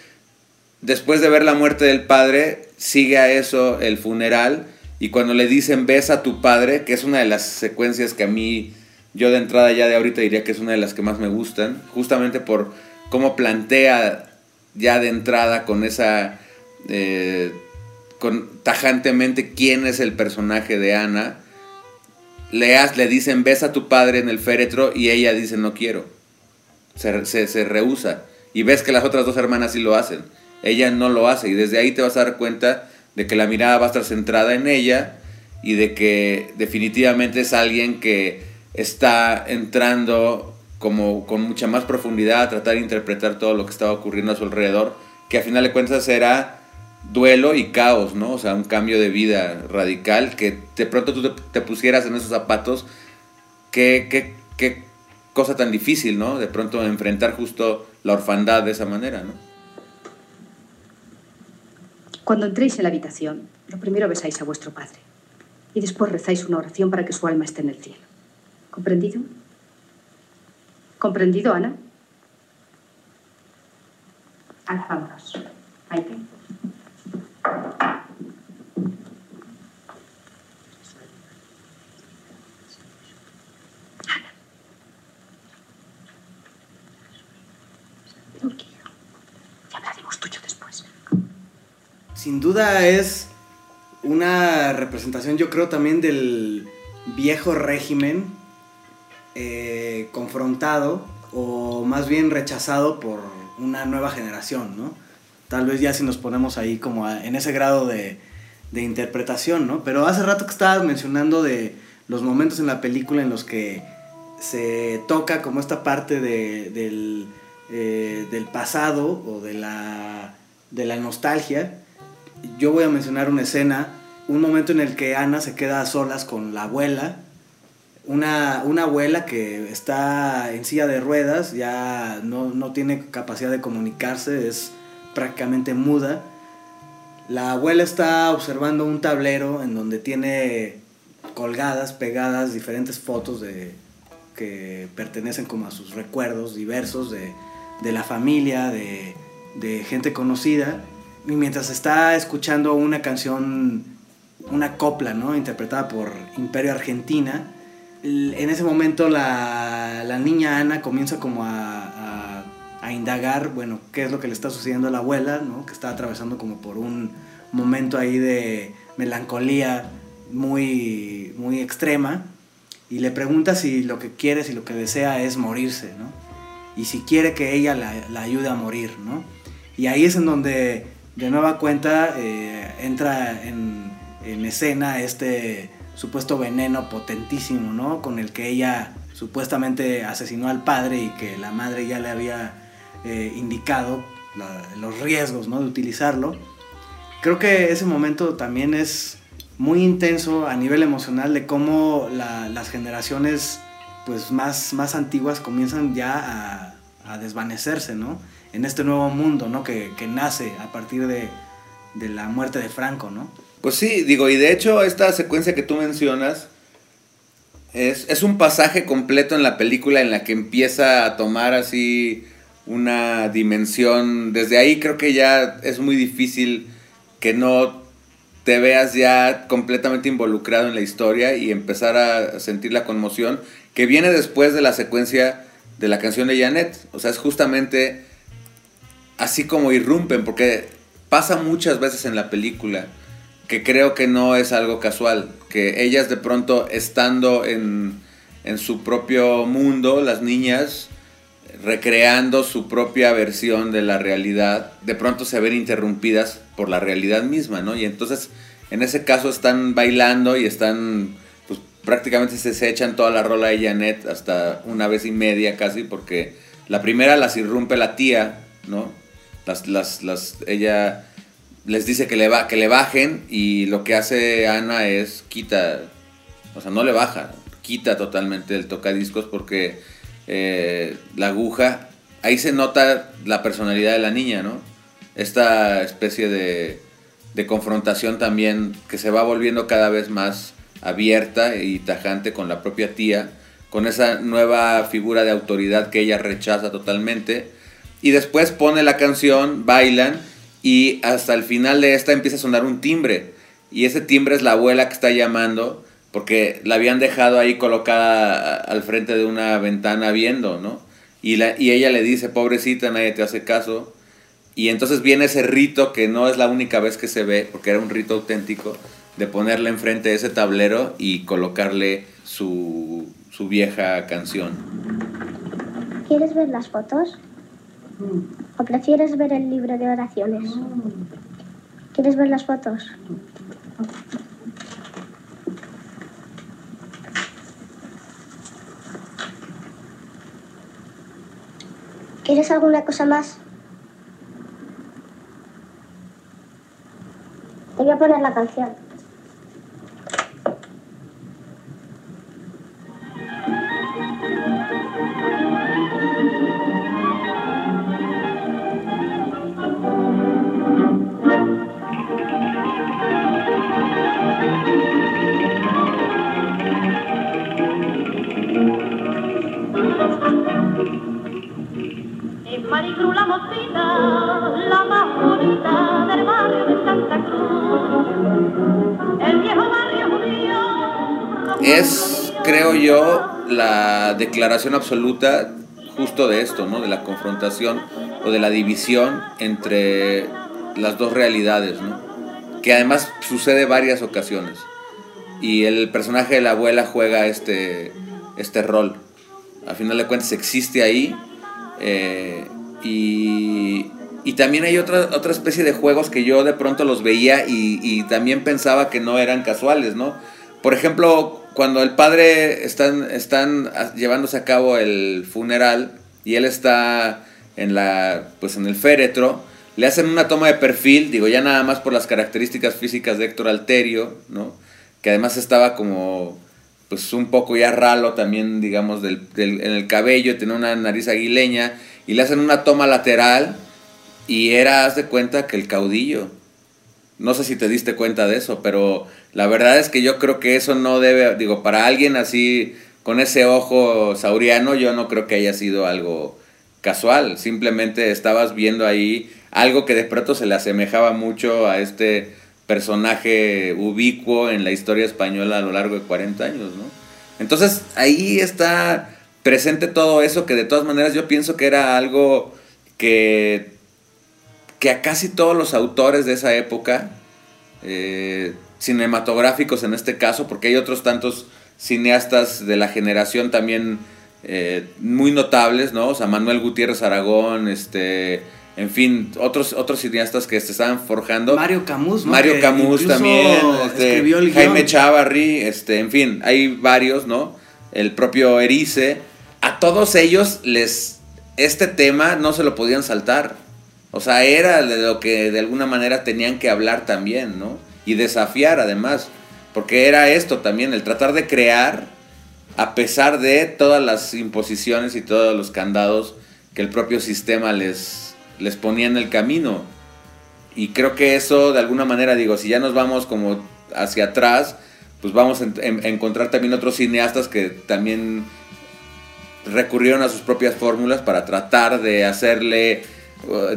después de ver la muerte del padre, sigue a eso el funeral y cuando le dicen ves a tu padre, que es una de las secuencias que a mí, yo de entrada ya de ahorita diría que es una de las que más me gustan, justamente por cómo plantea ya de entrada con esa... Eh, con, tajantemente quién es el personaje de Ana le, le dicen, ves a tu padre en el féretro y ella dice, no quiero. Se, se, rehúsa. Y ves que las otras dos hermanas sí lo hacen. Ella no lo hace y desde ahí te vas a dar cuenta de que la mirada va a estar centrada en ella y de que definitivamente es alguien que está entrando como con mucha más profundidad a tratar de interpretar todo lo que estaba ocurriendo a su alrededor, que a final de cuentas era duelo y caos, ¿no? O sea, un cambio de vida radical, que de pronto tú te, pusieras en esos zapatos, qué, qué, qué cosa tan difícil, ¿no? De pronto enfrentar justo la orfandad de esa manera, ¿no? Cuando entréis en la habitación, lo primero besáis a vuestro padre y después rezáis una oración para que su alma esté en el cielo. ¿Comprendido? ¿Comprendido, Ana? Alzámonos. Ahí sin duda es una representación, yo creo, también del viejo régimen eh, confrontado o más bien rechazado por una nueva generación, ¿no? Tal vez ya si nos ponemos ahí como en ese grado de, interpretación, ¿no? Pero hace rato que estabas mencionando de los momentos en la película en los que se toca como esta parte del, eh, del pasado o de la, de la nostalgia yo voy a mencionar una escena, un momento en el que Ana se queda a solas con la abuela, una, abuela que está en silla de ruedas, ya no, tiene capacidad de comunicarse, es prácticamente muda. La abuela está observando un tablero en donde tiene colgadas, pegadas diferentes fotos de, que pertenecen como a sus recuerdos diversos de, la familia, de, de gente conocida y mientras está escuchando una canción, una copla, ¿no? Interpretada por Imperio Argentina, en ese momento la, niña Ana comienza como a, a, indagar, bueno, qué es lo que le está sucediendo a la abuela, ¿no? Que está atravesando como por un momento ahí de melancolía muy, muy extrema. Y le pregunta si lo que quiere, si lo que desea es morirse, ¿no? Y si quiere que ella la, la ayude a morir, ¿no? Y ahí es en donde de nueva cuenta eh, entra en, escena este supuesto veneno potentísimo, ¿no? Con el que ella supuestamente asesinó al padre y que la madre ya le había eh, indicado los riesgos, ¿no? De utilizarlo. Creo que ese momento también es muy intenso a nivel emocional de cómo las generaciones pues más, más antiguas comienzan ya a, a desvanecerse, ¿no? En este nuevo mundo, ¿no? Que, nace a partir de, la muerte de Franco, ¿no? Pues sí, digo, y de hecho esta secuencia que tú mencionas es, un pasaje completo en la película en la que empieza a tomar así una dimensión, desde ahí creo que ya es muy difícil que no te veas ya completamente involucrado en la historia y empezar a sentir la conmoción que viene después de la secuencia de la canción de Janet. O sea, es justamente así como irrumpen, porque pasa muchas veces en la película que creo que no es algo casual, que ellas de pronto estando en, en su propio mundo, las niñas, recreando su propia versión de la realidad, de pronto se ven interrumpidas por la realidad misma, ¿no? Y entonces, en ese caso están bailando y están, pues prácticamente se, se echan toda la rola de Janet hasta una vez y media casi, porque la primera las irrumpe la tía, ¿no? Las, las, las, ella les dice que le, va, que le bajen y lo que hace Ana es quita, o sea, no le baja, quita totalmente el tocadiscos porque eh, la aguja, ahí se nota la personalidad de la niña, ¿no? Esta especie de, de confrontación también que se va volviendo cada vez más abierta y tajante con la propia tía, con esa nueva figura de autoridad que ella rechaza totalmente. Y después pone la canción, bailan y hasta el final de esta empieza a sonar un timbre. Y ese timbre es la abuela que está llamando porque la habían dejado ahí colocada al frente de una ventana viendo, ¿no? Y, la, y ella le dice, pobrecita, nadie te hace caso. Y entonces viene ese rito que no es la única vez que se ve, porque era un rito auténtico, de ponerle enfrente de ese tablero y colocarle su, su vieja canción. ¿Quieres ver las fotos? ¿O prefieres ver el libro de oraciones? ¿Quieres ver las fotos? ¿Quieres alguna cosa más? Te voy a poner la canción. La declaración absoluta justo de esto, ¿no? De la confrontación o de la división entre las dos realidades, ¿no? Que además sucede varias ocasiones. Y el personaje de la abuela juega este, este rol. Al final de cuentas existe ahí. eh, y, y también hay otra, otra especie de juegos que yo de pronto los veía y, y también pensaba que no eran casuales, ¿no? Por ejemplo, cuando el padre están, están llevándose a cabo el funeral y él está en la pues en el féretro, le hacen una toma de perfil, digo ya nada más por las características físicas de Héctor Alterio, ¿no? Que además estaba como pues un poco ya ralo también, digamos, del, del- en el cabello, tenía una nariz aguileña, y le hacen una toma lateral, y era, haz de cuenta, que el caudillo. No sé si te diste cuenta de eso, pero la verdad es que yo creo que eso no debe, digo, para alguien así, con ese ojo sauriano, yo no creo que haya sido algo casual. Simplemente estabas viendo ahí algo que de pronto se le asemejaba mucho a este personaje ubicuo en la historia española a lo largo de 40 años, ¿no? Entonces ahí está presente todo eso que de todas maneras yo pienso que era algo que, que a casi todos los autores de esa época, eh, cinematográficos en este caso, porque hay otros tantos cineastas de la generación también eh, muy notables, ¿no? O sea, Manuel Gutiérrez Aragón, este, en fin, otros, otros cineastas que se estaban forjando. Mario Camus, ¿no? Mario Camus también, este, escribió el Jaime. Chavarri, este, en fin, hay varios, ¿no? El propio Erice. A todos ellos les este tema no se lo podían saltar. O sea, era de lo que de alguna manera tenían que hablar también, ¿no? Y desafiar además, porque era esto también, el tratar de crear a pesar de todas las imposiciones y todos los candados que el propio sistema les, les ponía en el camino. Y creo que eso, de alguna manera, digo, si ya nos vamos como hacia atrás, pues vamos a en- encontrar también otros cineastas que también recurrieron a sus propias fórmulas para tratar de hacerle,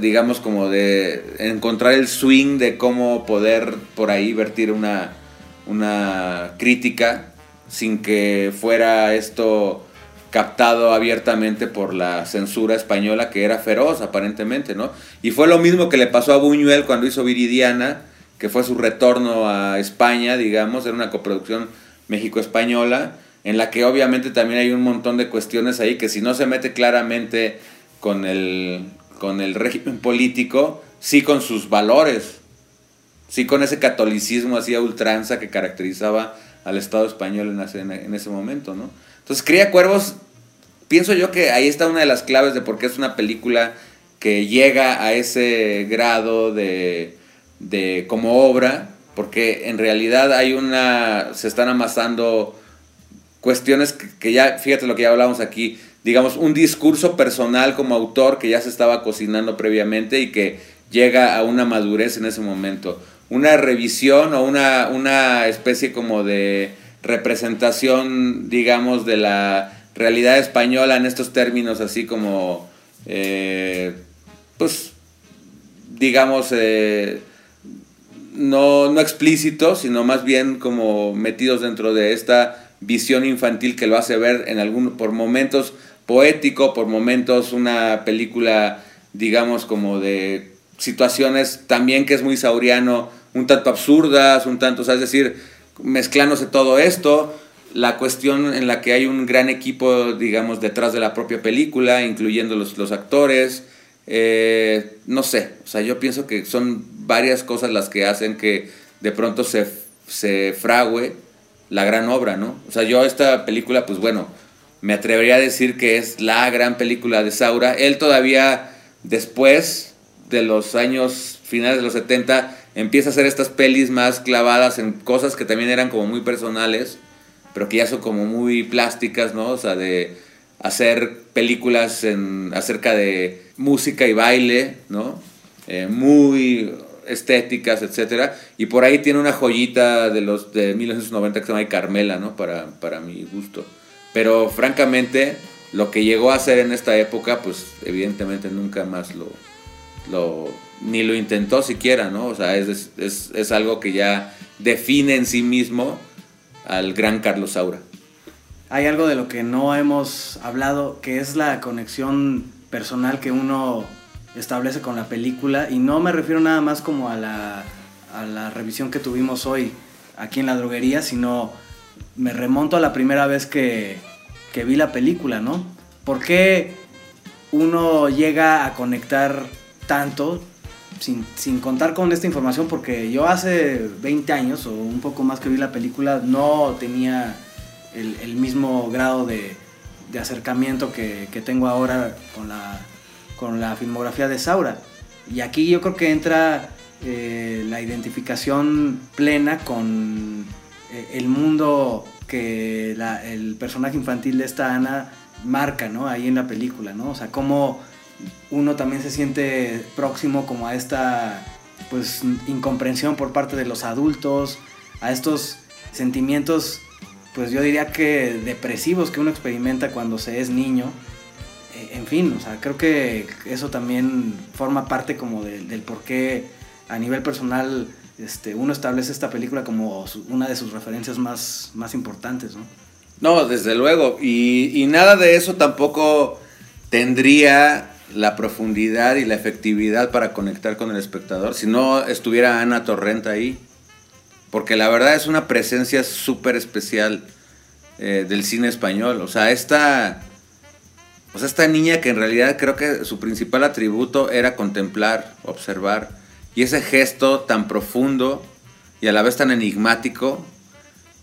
digamos, como de encontrar el swing de cómo poder por ahí vertir una, una crítica sin que fuera esto captado abiertamente por la censura española que era feroz aparentemente, ¿no? Y fue lo mismo que le pasó a Buñuel cuando hizo Viridiana, que fue su retorno a España, digamos, era una coproducción México-española, en la que obviamente también hay un montón de cuestiones ahí que si no se mete claramente con el, con el régimen político, sí con sus valores, sí con ese catolicismo así a ultranza que caracterizaba al Estado español en ese, en momento, ¿no? Entonces, Cría Cuervos, pienso yo que ahí está una de las claves de por qué es una película que llega a ese grado de, de como obra, porque en realidad hay una, se están amasando cuestiones que, ya, fíjate lo que ya hablamos aquí, digamos, un discurso personal como autor que ya se estaba cocinando previamente y que llega a una madurez en ese momento. Una revisión o una, una especie como de representación, digamos, de la realidad española en estos términos así como, eh, pues, digamos, eh, no, no explícitos, sino más bien como metidos dentro de esta visión infantil que lo hace ver en algún, por momentos poético, por momentos una película, digamos, como de situaciones también que es muy sauriano, un tanto absurdas, un tanto, o sea, es decir, mezclándose todo esto, la cuestión en la que hay un gran equipo, digamos, detrás de la propia película, incluyendo los, los actores, eh, no sé, o sea, yo pienso que son varias cosas las que hacen que de pronto se, se frague la gran obra, ¿no? O sea, yo esta película, pues bueno, me atrevería a decir que es la gran película de Saura. Él todavía después de los años finales de los 70 empieza a hacer estas pelis más clavadas en cosas que también eran como muy personales, pero que ya son como muy plásticas, ¿no? O sea, de hacer películas en, acerca de música y baile, ¿no? Eh, muy estéticas, etcétera, y por ahí tiene una joyita de los de 1990 que se llama Carmela, ¿no? Para, para mi gusto. Pero francamente, lo que llegó a hacer en esta época, pues evidentemente nunca más lo, lo ni lo intentó siquiera, ¿no? O sea, es, es, es algo que ya define en sí mismo al gran Carlos Saura. Hay algo de lo que no hemos hablado, que es la conexión personal que uno establece con la película y no me refiero nada más como a la, a la revisión que tuvimos hoy aquí en la droguería, sino me remonto a la primera vez que, que vi la película, ¿no? ¿Por qué uno llega a conectar tanto sin, sin, contar con esta información? Porque yo hace 20 años o un poco más que vi la película no tenía el, mismo grado de, de acercamiento que, que tengo ahora con la con la filmografía de Saura. Y aquí yo creo que entra eh, la identificación plena con el mundo que el personaje infantil de esta Ana marca, ¿no? Ahí en la película, ¿no? O sea, cómo uno también se siente próximo como a esta, pues, incomprensión por parte de los adultos, a estos sentimientos, pues yo diría que depresivos que uno experimenta cuando se es niño en fin, o sea, creo que eso también forma parte como del por qué a nivel personal este, uno establece esta película como una de sus referencias más, más importantes, ¿no? No, desde luego. Y, nada de eso tampoco tendría la profundidad y la efectividad para conectar con el espectador si no estuviera Ana Torrenta ahí. Porque la verdad es una presencia súper especial eh, del cine español. O sea, esta o sea, esta niña que en realidad creo que su principal atributo era contemplar, observar. Y ese gesto tan profundo y a la vez tan enigmático,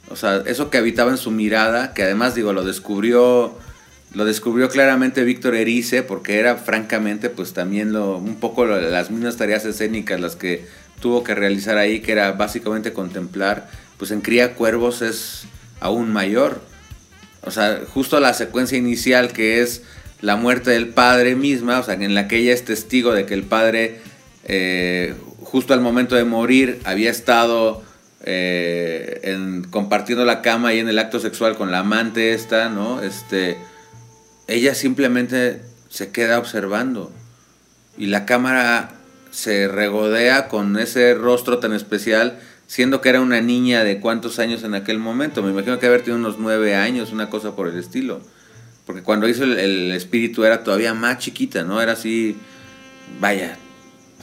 o sea, eso que habitaba en su mirada, que además digo, lo descubrió, lo descubrió claramente Víctor Erice, porque era francamente pues también lo, un poco las mismas tareas escénicas las que tuvo que realizar ahí, que era básicamente contemplar, pues en Cría Cuervos es aún mayor. O sea, justo la secuencia inicial que es la muerte del padre misma, o sea, en la que ella es testigo de que el padre, eh, justo al momento de morir, había estado eh, compartiendo la cama y en el acto sexual con la amante esta, ¿no? Este, ella simplemente se queda observando y la cámara se regodea con ese rostro tan especial, siendo que era una niña de cuántos años en aquel momento. Me imagino que haber tenido unos nueve años, una cosa por el estilo. Porque cuando hizo el, el espíritu era todavía más chiquita, ¿no? Era así, vaya,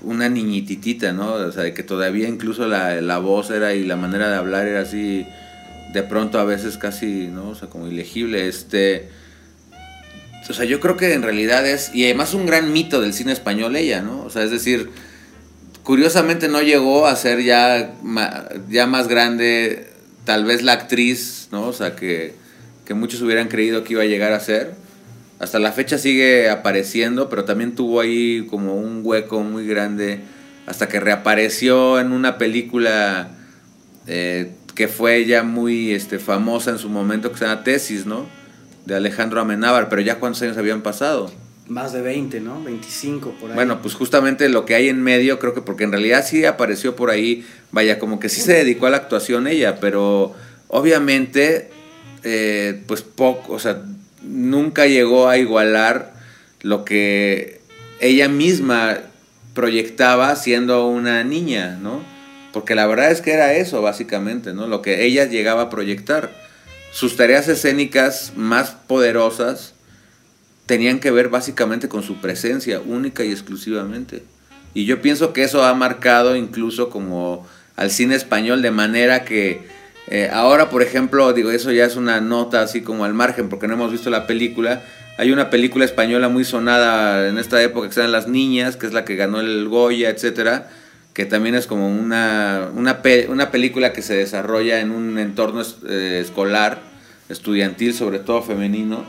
una niñititita, ¿no? O sea, que todavía incluso la, la voz era y la manera de hablar era así, de pronto a veces casi, ¿no? O sea, como ilegible. Este. O sea, yo creo que en realidad es. Y además un gran mito del cine español ella, ¿no? O sea, es decir. Curiosamente no llegó a ser ya, ya más grande, tal vez la actriz, ¿no? O sea, que, que muchos hubieran creído que iba a llegar a ser. Hasta la fecha sigue apareciendo, pero también tuvo ahí como un hueco muy grande hasta que reapareció en una película eh, que fue ya muy este, famosa en su momento, que se llama Tesis, ¿no? De Alejandro Amenábar, pero ya cuántos años habían pasado. Más de 20, ¿no? 25 por ahí. Bueno, pues justamente lo que hay en medio, creo que porque en realidad sí apareció por ahí, vaya, como que sí se dedicó a la actuación ella, pero obviamente, eh, pues poco, o sea, nunca llegó a igualar lo que ella misma proyectaba siendo una niña, ¿no? Porque la verdad es que era eso, básicamente, ¿no? Lo que ella llegaba a proyectar. Sus tareas escénicas más poderosas tenían que ver básicamente con su presencia, única y exclusivamente. Y yo pienso que eso ha marcado incluso como al cine español de manera que eh, ahora, por ejemplo, digo, eso ya es una nota así como al margen porque no hemos visto la película. Hay una película española muy sonada en esta época que se llama Las Niñas, que es la que ganó el Goya, etcétera, que también es como una, una, pe- una película que se desarrolla en un entorno es- eh, escolar, estudiantil, sobre todo femenino,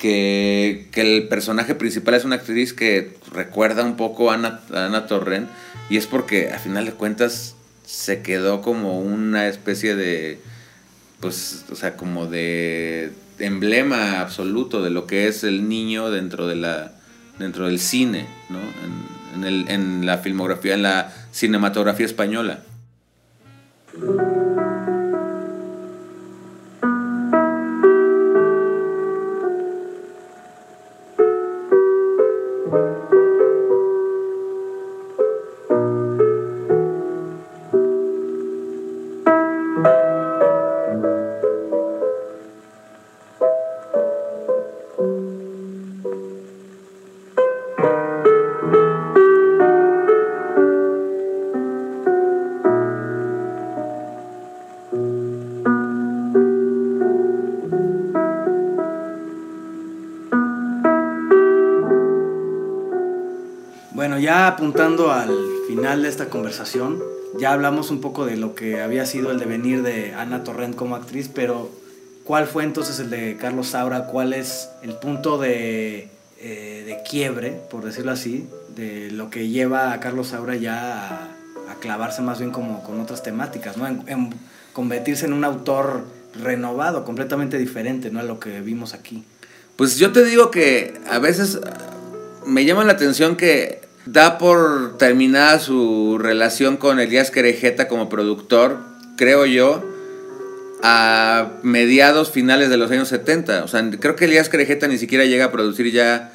que, que el personaje principal es una actriz que recuerda un poco a Ana, a Ana y es porque a final de cuentas se quedó como una especie de, pues, o sea, como de emblema absoluto de lo que es el niño dentro de la dentro del cine, ¿no? En, el- en la filmografía, en la cinematografía española. Apuntando al final de esta conversación, ya hablamos un poco de lo que había sido el devenir de Ana Torrent como actriz, pero ¿cuál fue entonces el de Carlos Saura? ¿Cuál es el punto de, eh, de quiebre, por decirlo así, de lo que lleva a Carlos Saura ya a, clavarse más bien como con otras temáticas, ¿no? En, convertirse en un autor renovado, completamente diferente, ¿no? A lo que vimos aquí. Pues yo te digo que a veces me llama la atención que da por terminada su relación con Elías Querejeta como productor, creo yo, a mediados finales de los años 70. O sea, creo que Elías Querejeta ni siquiera llega a producir ya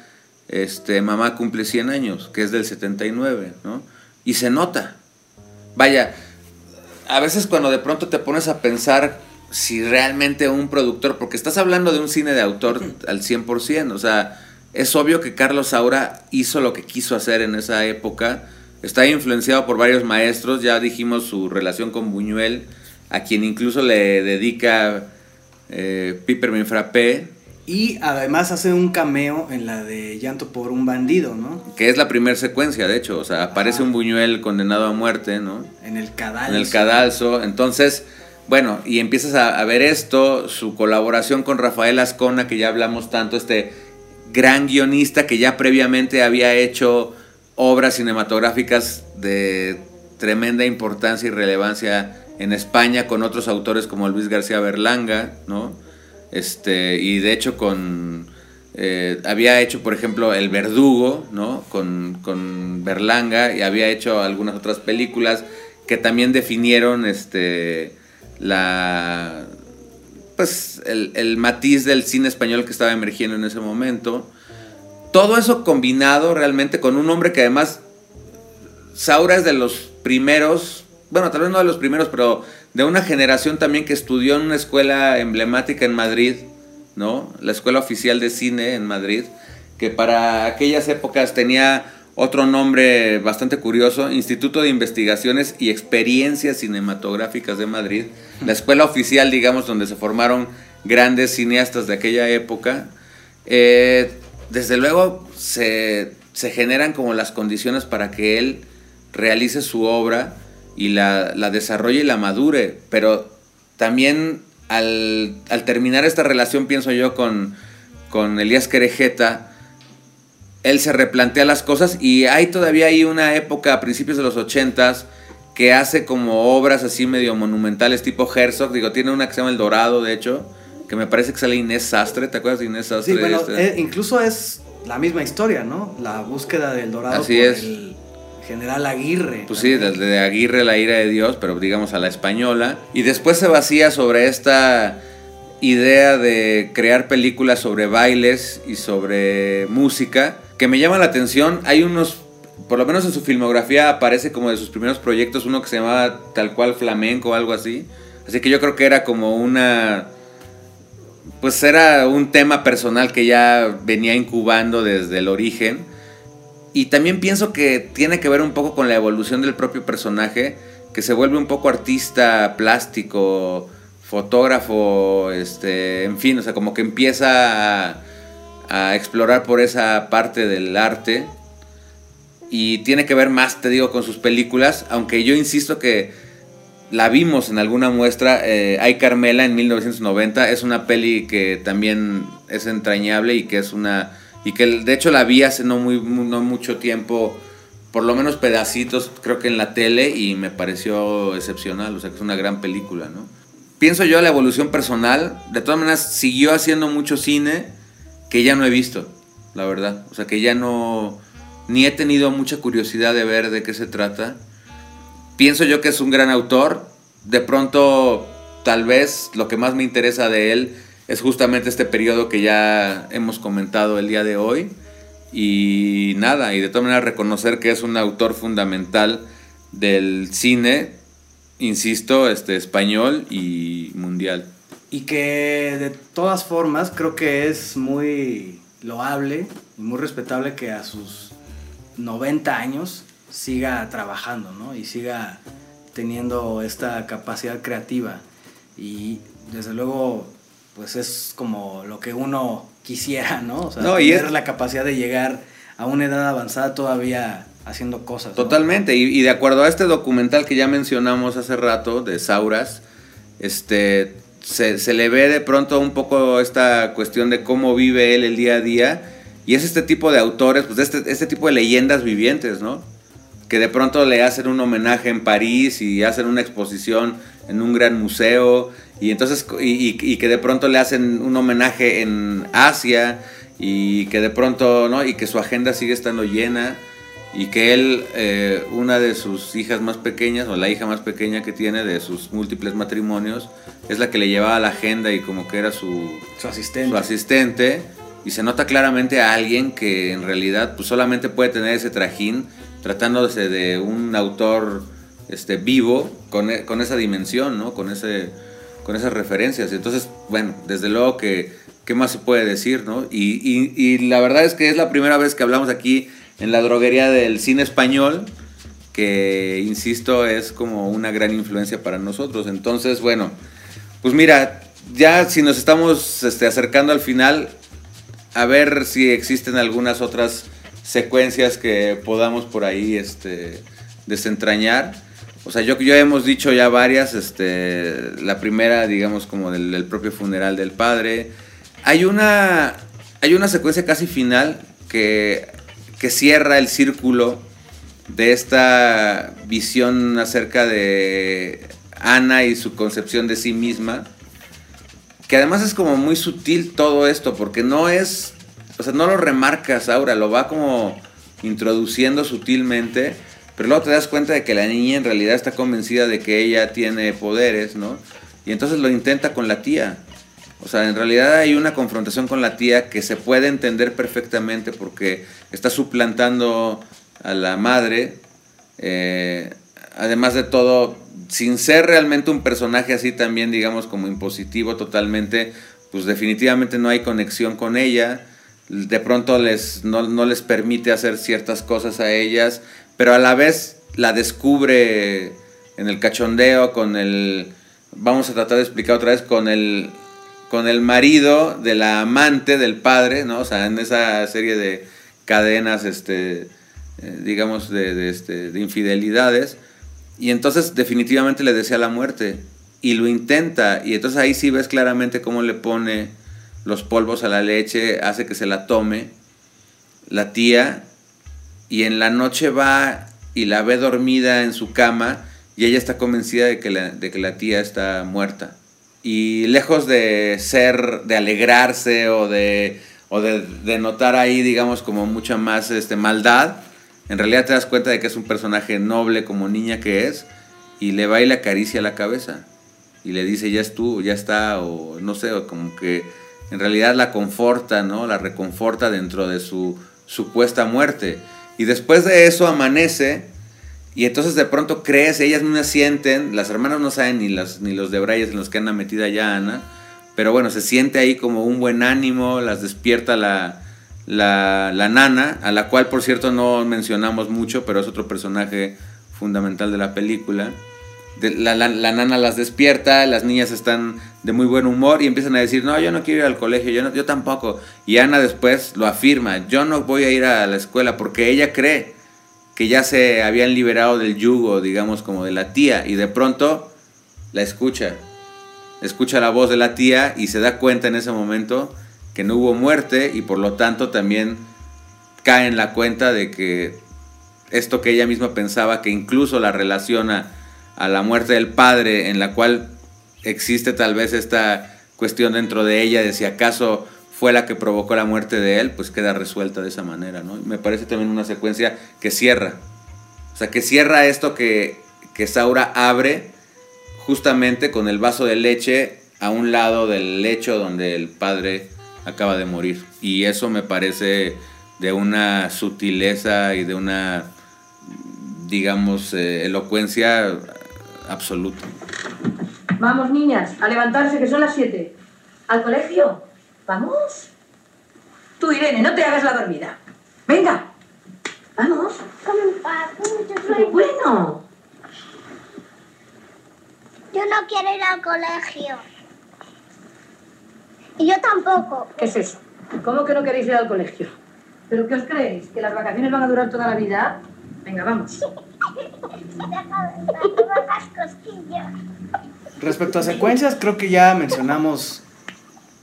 este Mamá cumple 100 años, que es del 79, ¿no? Y se nota. Vaya, a veces cuando de pronto te pones a pensar si realmente un productor, porque estás hablando de un cine de autor al 100%, o sea, es obvio que Carlos Saura hizo lo que quiso hacer en esa época, está influenciado por varios maestros, ya dijimos su relación con Buñuel, a quien incluso le dedica eh, Pipermin Frappé, Y además hace un cameo en la de Llanto por un bandido, ¿no? que es la primera secuencia, de hecho, o sea, aparece un Buñuel condenado a muerte, ¿no? En el cadalso. en el cadalso. Entonces, bueno, y empiezas a, a ver esto, su colaboración con Rafael Ascona, que ya hablamos tanto, este gran guionista que ya previamente había hecho obras cinematográficas de tremenda importancia y relevancia en España con otros autores como Luis García Berlanga, ¿no? Este, y de hecho con... eh, había hecho, por ejemplo, El Verdugo, ¿no? Con, con Berlanga y había hecho algunas otras películas que también definieron este, la, pues el, el matiz del cine español que estaba emergiendo en ese momento. Todo eso combinado realmente con un hombre que además Saura es de los primeros, bueno, tal vez no de los primeros, pero de una generación también que estudió en una escuela emblemática en Madrid, ¿no? La Escuela Oficial de Cine en Madrid, que para aquellas épocas tenía otro nombre bastante curioso, Instituto de Investigaciones y Experiencias Cinematográficas de Madrid, la escuela oficial, digamos, donde se formaron grandes cineastas de aquella época. Eh, desde luego se, se generan como las condiciones para que él realice su obra y la, la desarrolle y la madure, pero también al, al, terminar esta relación, pienso yo, con, con Elías Querejeta, él se replantea las cosas y hay todavía ahí una época a principios de los ochentas que hace como obras así medio monumentales tipo Herzog, digo, tiene una que se llama El Dorado, de hecho, que me parece que sale Inés Sastre, ¿te acuerdas de Inés Sastre? Sí, bueno, Este- eh, incluso es la misma historia, ¿no? La búsqueda del dorado Así por es. el general Aguirre. Pues sí, desde Aguirre la ira de Dios, pero digamos a la española. Y después se vacía sobre esta idea de crear películas sobre bailes y sobre música, que me llama la atención. Hay unos, por lo menos en su filmografía aparece como de sus primeros proyectos, uno que se llamaba tal cual flamenco o algo así. Así que yo creo que era como una... Pues era un tema personal que ya venía incubando desde el origen. Y también pienso que tiene que ver un poco con la evolución del propio personaje, que se vuelve un poco artista plástico, fotógrafo, este, en fin, o sea, como que empieza a, a explorar por esa parte del arte. Y tiene que ver más, te digo, con sus películas, aunque yo insisto que la vimos en alguna muestra, eh, Hay Carmela en 1990, es una peli que también es entrañable y que es una y que de hecho la vi hace no, muy, mu- no mucho tiempo, por lo menos pedacitos, creo que en la tele, y me pareció excepcional, o sea que es una gran película, ¿no? Pienso yo la evolución personal, de todas maneras siguió haciendo mucho cine que ya no he visto, la verdad, o sea que ya no, ni he tenido mucha curiosidad de ver de qué se trata. Pienso yo que es un gran autor, de pronto tal vez lo que más me interesa de él es justamente este periodo que ya hemos comentado el día de hoy. Y nada, y de todas maneras reconocer que es un autor fundamental del cine, insisto, este, español y mundial. Y que de todas formas creo que es muy loable y muy respetable que a sus 90 años siga trabajando, ¿no? Y siga teniendo esta capacidad creativa. Y desde luego, pues es como lo que uno quisiera, ¿no? O sea, No, y tener es- la capacidad de llegar a una edad avanzada todavía haciendo cosas. ¿no? Totalmente, y, y de acuerdo a este documental que ya mencionamos hace rato, de Sauras, este, se, se le ve de pronto un poco esta cuestión de cómo vive él el día a día, y es este tipo de autores, pues este, este tipo de leyendas vivientes, ¿no? Que de pronto le hacen un homenaje en París y hacen una exposición en un gran museo, y entonces, y, y- que de pronto le hacen un homenaje en Asia, y que de pronto, ¿no? Y que su agenda sigue estando llena y que él, eh, una de sus hijas más pequeñas, o la hija más pequeña que tiene de sus múltiples matrimonios, es la que le llevaba la agenda y como que era su, Su asistente. su asistente. Y se nota claramente a alguien que en realidad pues, solamente puede tener ese trajín tratándose de un autor este, vivo con, e- con esa dimensión, ¿no? con, ese, con esas referencias. Entonces, bueno, desde luego que, ¿qué más se puede decir? ¿no? Y, y- y la verdad es que es la primera vez que hablamos aquí en la droguería del cine español, que, insisto, es como una gran influencia para nosotros. Entonces, bueno, pues mira, ya si nos estamos este, acercando al final, a ver si existen algunas otras secuencias que podamos por ahí este, desentrañar. O sea, yo, yo hemos dicho ya varias, este, la primera, digamos, como del, del propio funeral del padre. Hay una, hay una secuencia casi final que, que cierra el círculo de esta visión acerca de Ana y su concepción de sí misma. Que además es como muy sutil todo esto, porque no es, o sea, no lo remarcas, Aura, lo va como introduciendo sutilmente, pero luego te das cuenta de que la niña en realidad está convencida de que ella tiene poderes, ¿no? Y entonces lo intenta con la tía. O sea, en realidad hay una confrontación con la tía que se puede entender perfectamente porque está suplantando a la madre. eh, además de todo, sin ser realmente un personaje así también, digamos, como impositivo totalmente, pues definitivamente no hay conexión con ella. De pronto les, no, no les permite hacer ciertas cosas a ellas, pero a la vez la descubre en el cachondeo con el... Vamos a tratar de explicar otra vez con el, con el marido de la amante del padre, ¿no? O sea, en esa serie de cadenas, este, eh, digamos, de, este, de infidelidades. Y entonces definitivamente le desea la muerte. Y lo intenta. Y entonces ahí sí ves claramente cómo le pone los polvos a la leche, hace que se la tome la tía. Y en la noche va y la ve dormida en su cama. Y ella está convencida de que la, de que la tía está muerta. Y lejos de ser, de alegrarse o de, o de, notar ahí, digamos, como mucha más este, maldad, en realidad te das cuenta de que es un personaje noble como niña que es y le va y le acaricia la cabeza y le dice ya es tú, ya está o no sé, o como que en realidad la conforta, ¿no? La reconforta dentro de su supuesta muerte. Y después de eso amanece y entonces de pronto crece, ellas no sienten, las hermanas no saben ni, las, ni los debrayes en los que anda metida ya Ana, pero bueno, se siente ahí como un buen ánimo, las despierta la, la, la, nana, a la cual por cierto no mencionamos mucho, pero es otro personaje fundamental de la película. La, la, la, nana las despierta, las niñas están de muy buen humor y empiezan a decir, no, yo no quiero ir al colegio, yo, no, yo tampoco. Y Ana después lo afirma, yo no voy a ir a la escuela porque ella cree que ya se habían liberado del yugo, digamos, como de la tía, y de pronto la escucha. Escucha la voz de la tía y se da cuenta en ese momento que no hubo muerte y por lo tanto también cae en la cuenta de que esto que ella misma pensaba que incluso la relaciona a la muerte del padre en la cual existe tal vez esta cuestión dentro de ella de si acaso fue la que provocó la muerte de él, pues queda resuelta de esa manera, ¿no? Me parece también una secuencia que cierra. O sea, que cierra esto que, que Saura abre justamente con el vaso de leche a un lado del lecho donde el padre acaba de morir. Y eso me parece de una sutileza y de una, digamos, eh, elocuencia absoluta. Vamos, niñas, a levantarse, que son las 7. ¿Al colegio? ¿Vamos? Tú, Irene, no te hagas la dormida. Venga, vamos. Pero bueno. Yo no quiero ir al colegio. Y yo tampoco. ¿Qué es eso? ¿Cómo que no queréis ir al colegio? ¿Pero qué os creéis? ¿Que las vacaciones van a durar toda la vida? Venga, vamos. Respecto a secuencias, creo que ya mencionamos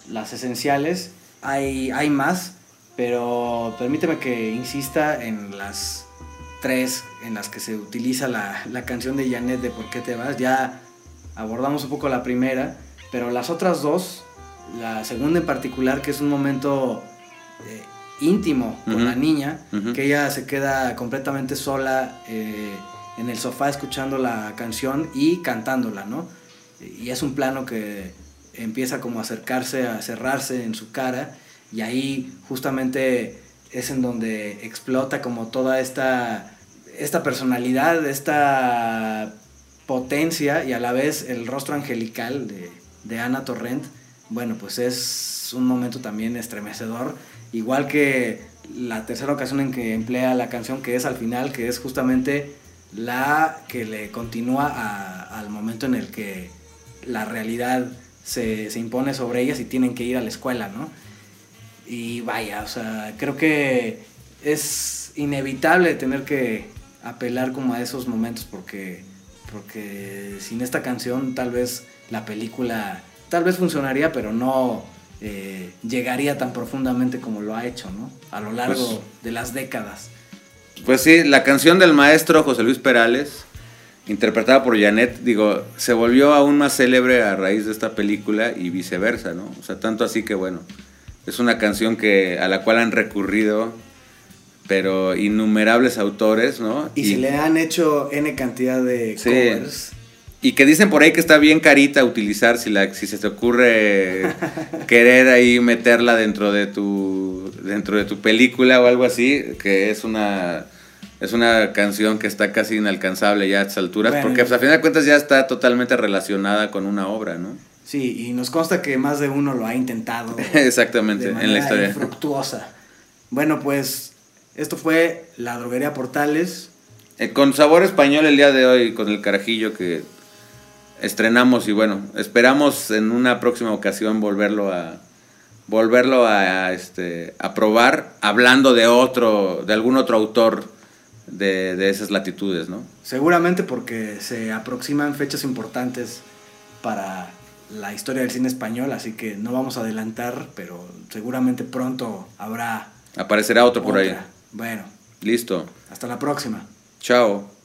las esenciales. Hay, hay más, pero permíteme que insista en las tres en las que se utiliza la, la canción de Janet de ¿Por qué te vas? Ya abordamos un poco la primera, pero las otras dos, la segunda en particular, que es un momento eh, íntimo con la niña, que ella se queda completamente sola eh, en el sofá escuchando la canción y cantándola, ¿no? Y es un plano que empieza como a acercarse, a cerrarse en su cara y ahí justamente es en donde explota como toda esta, esta personalidad, esta potencia y a la vez el rostro angelical de, de Ana Torrent, bueno, pues es un momento también estremecedor, igual que la tercera ocasión en que emplea la canción que es al final, que es justamente la que le continúa al momento en el que la realidad se, se impone sobre ellas y tienen que ir a la escuela, ¿no? Y vaya, o sea, creo que es inevitable tener que apelar como a esos momentos porque, porque sin esta canción tal vez la película tal vez funcionaría, pero no eh, llegaría tan profundamente como lo ha hecho, ¿no? A lo largo Pues- de las décadas. Pues sí, la canción del maestro José Luis Perales, interpretada por Janet, digo, se volvió aún más célebre a raíz de esta película y viceversa, ¿no? O sea, tanto así que bueno, es una canción que a la cual han recurrido, pero innumerables autores, ¿no? Y, se le han hecho N cantidad de Sí. covers. Y que dicen por ahí que está bien carita utilizar si, la, si se te ocurre querer ahí meterla dentro de tu dentro de tu película o algo así, que es una es una canción que está casi inalcanzable ya a estas alturas, Bueno, porque pues, a final de cuentas ya está totalmente relacionada con una obra, ¿no? Sí, y nos consta que más de uno lo ha intentado. Exactamente, de en la historia. infructuosa. Bueno, pues esto fue la droguería Portales. Eh, con sabor español el día de hoy, con el carajillo que estrenamos y bueno, esperamos en una próxima ocasión volverlo a volverlo a, este a probar hablando de otro de algún otro autor de, de esas latitudes, ¿no? Seguramente porque se aproximan fechas importantes para la historia del cine español, así que no vamos a adelantar, pero seguramente pronto habrá Aparecerá otro por ahí. Bueno, Listo. hasta la próxima. Chao.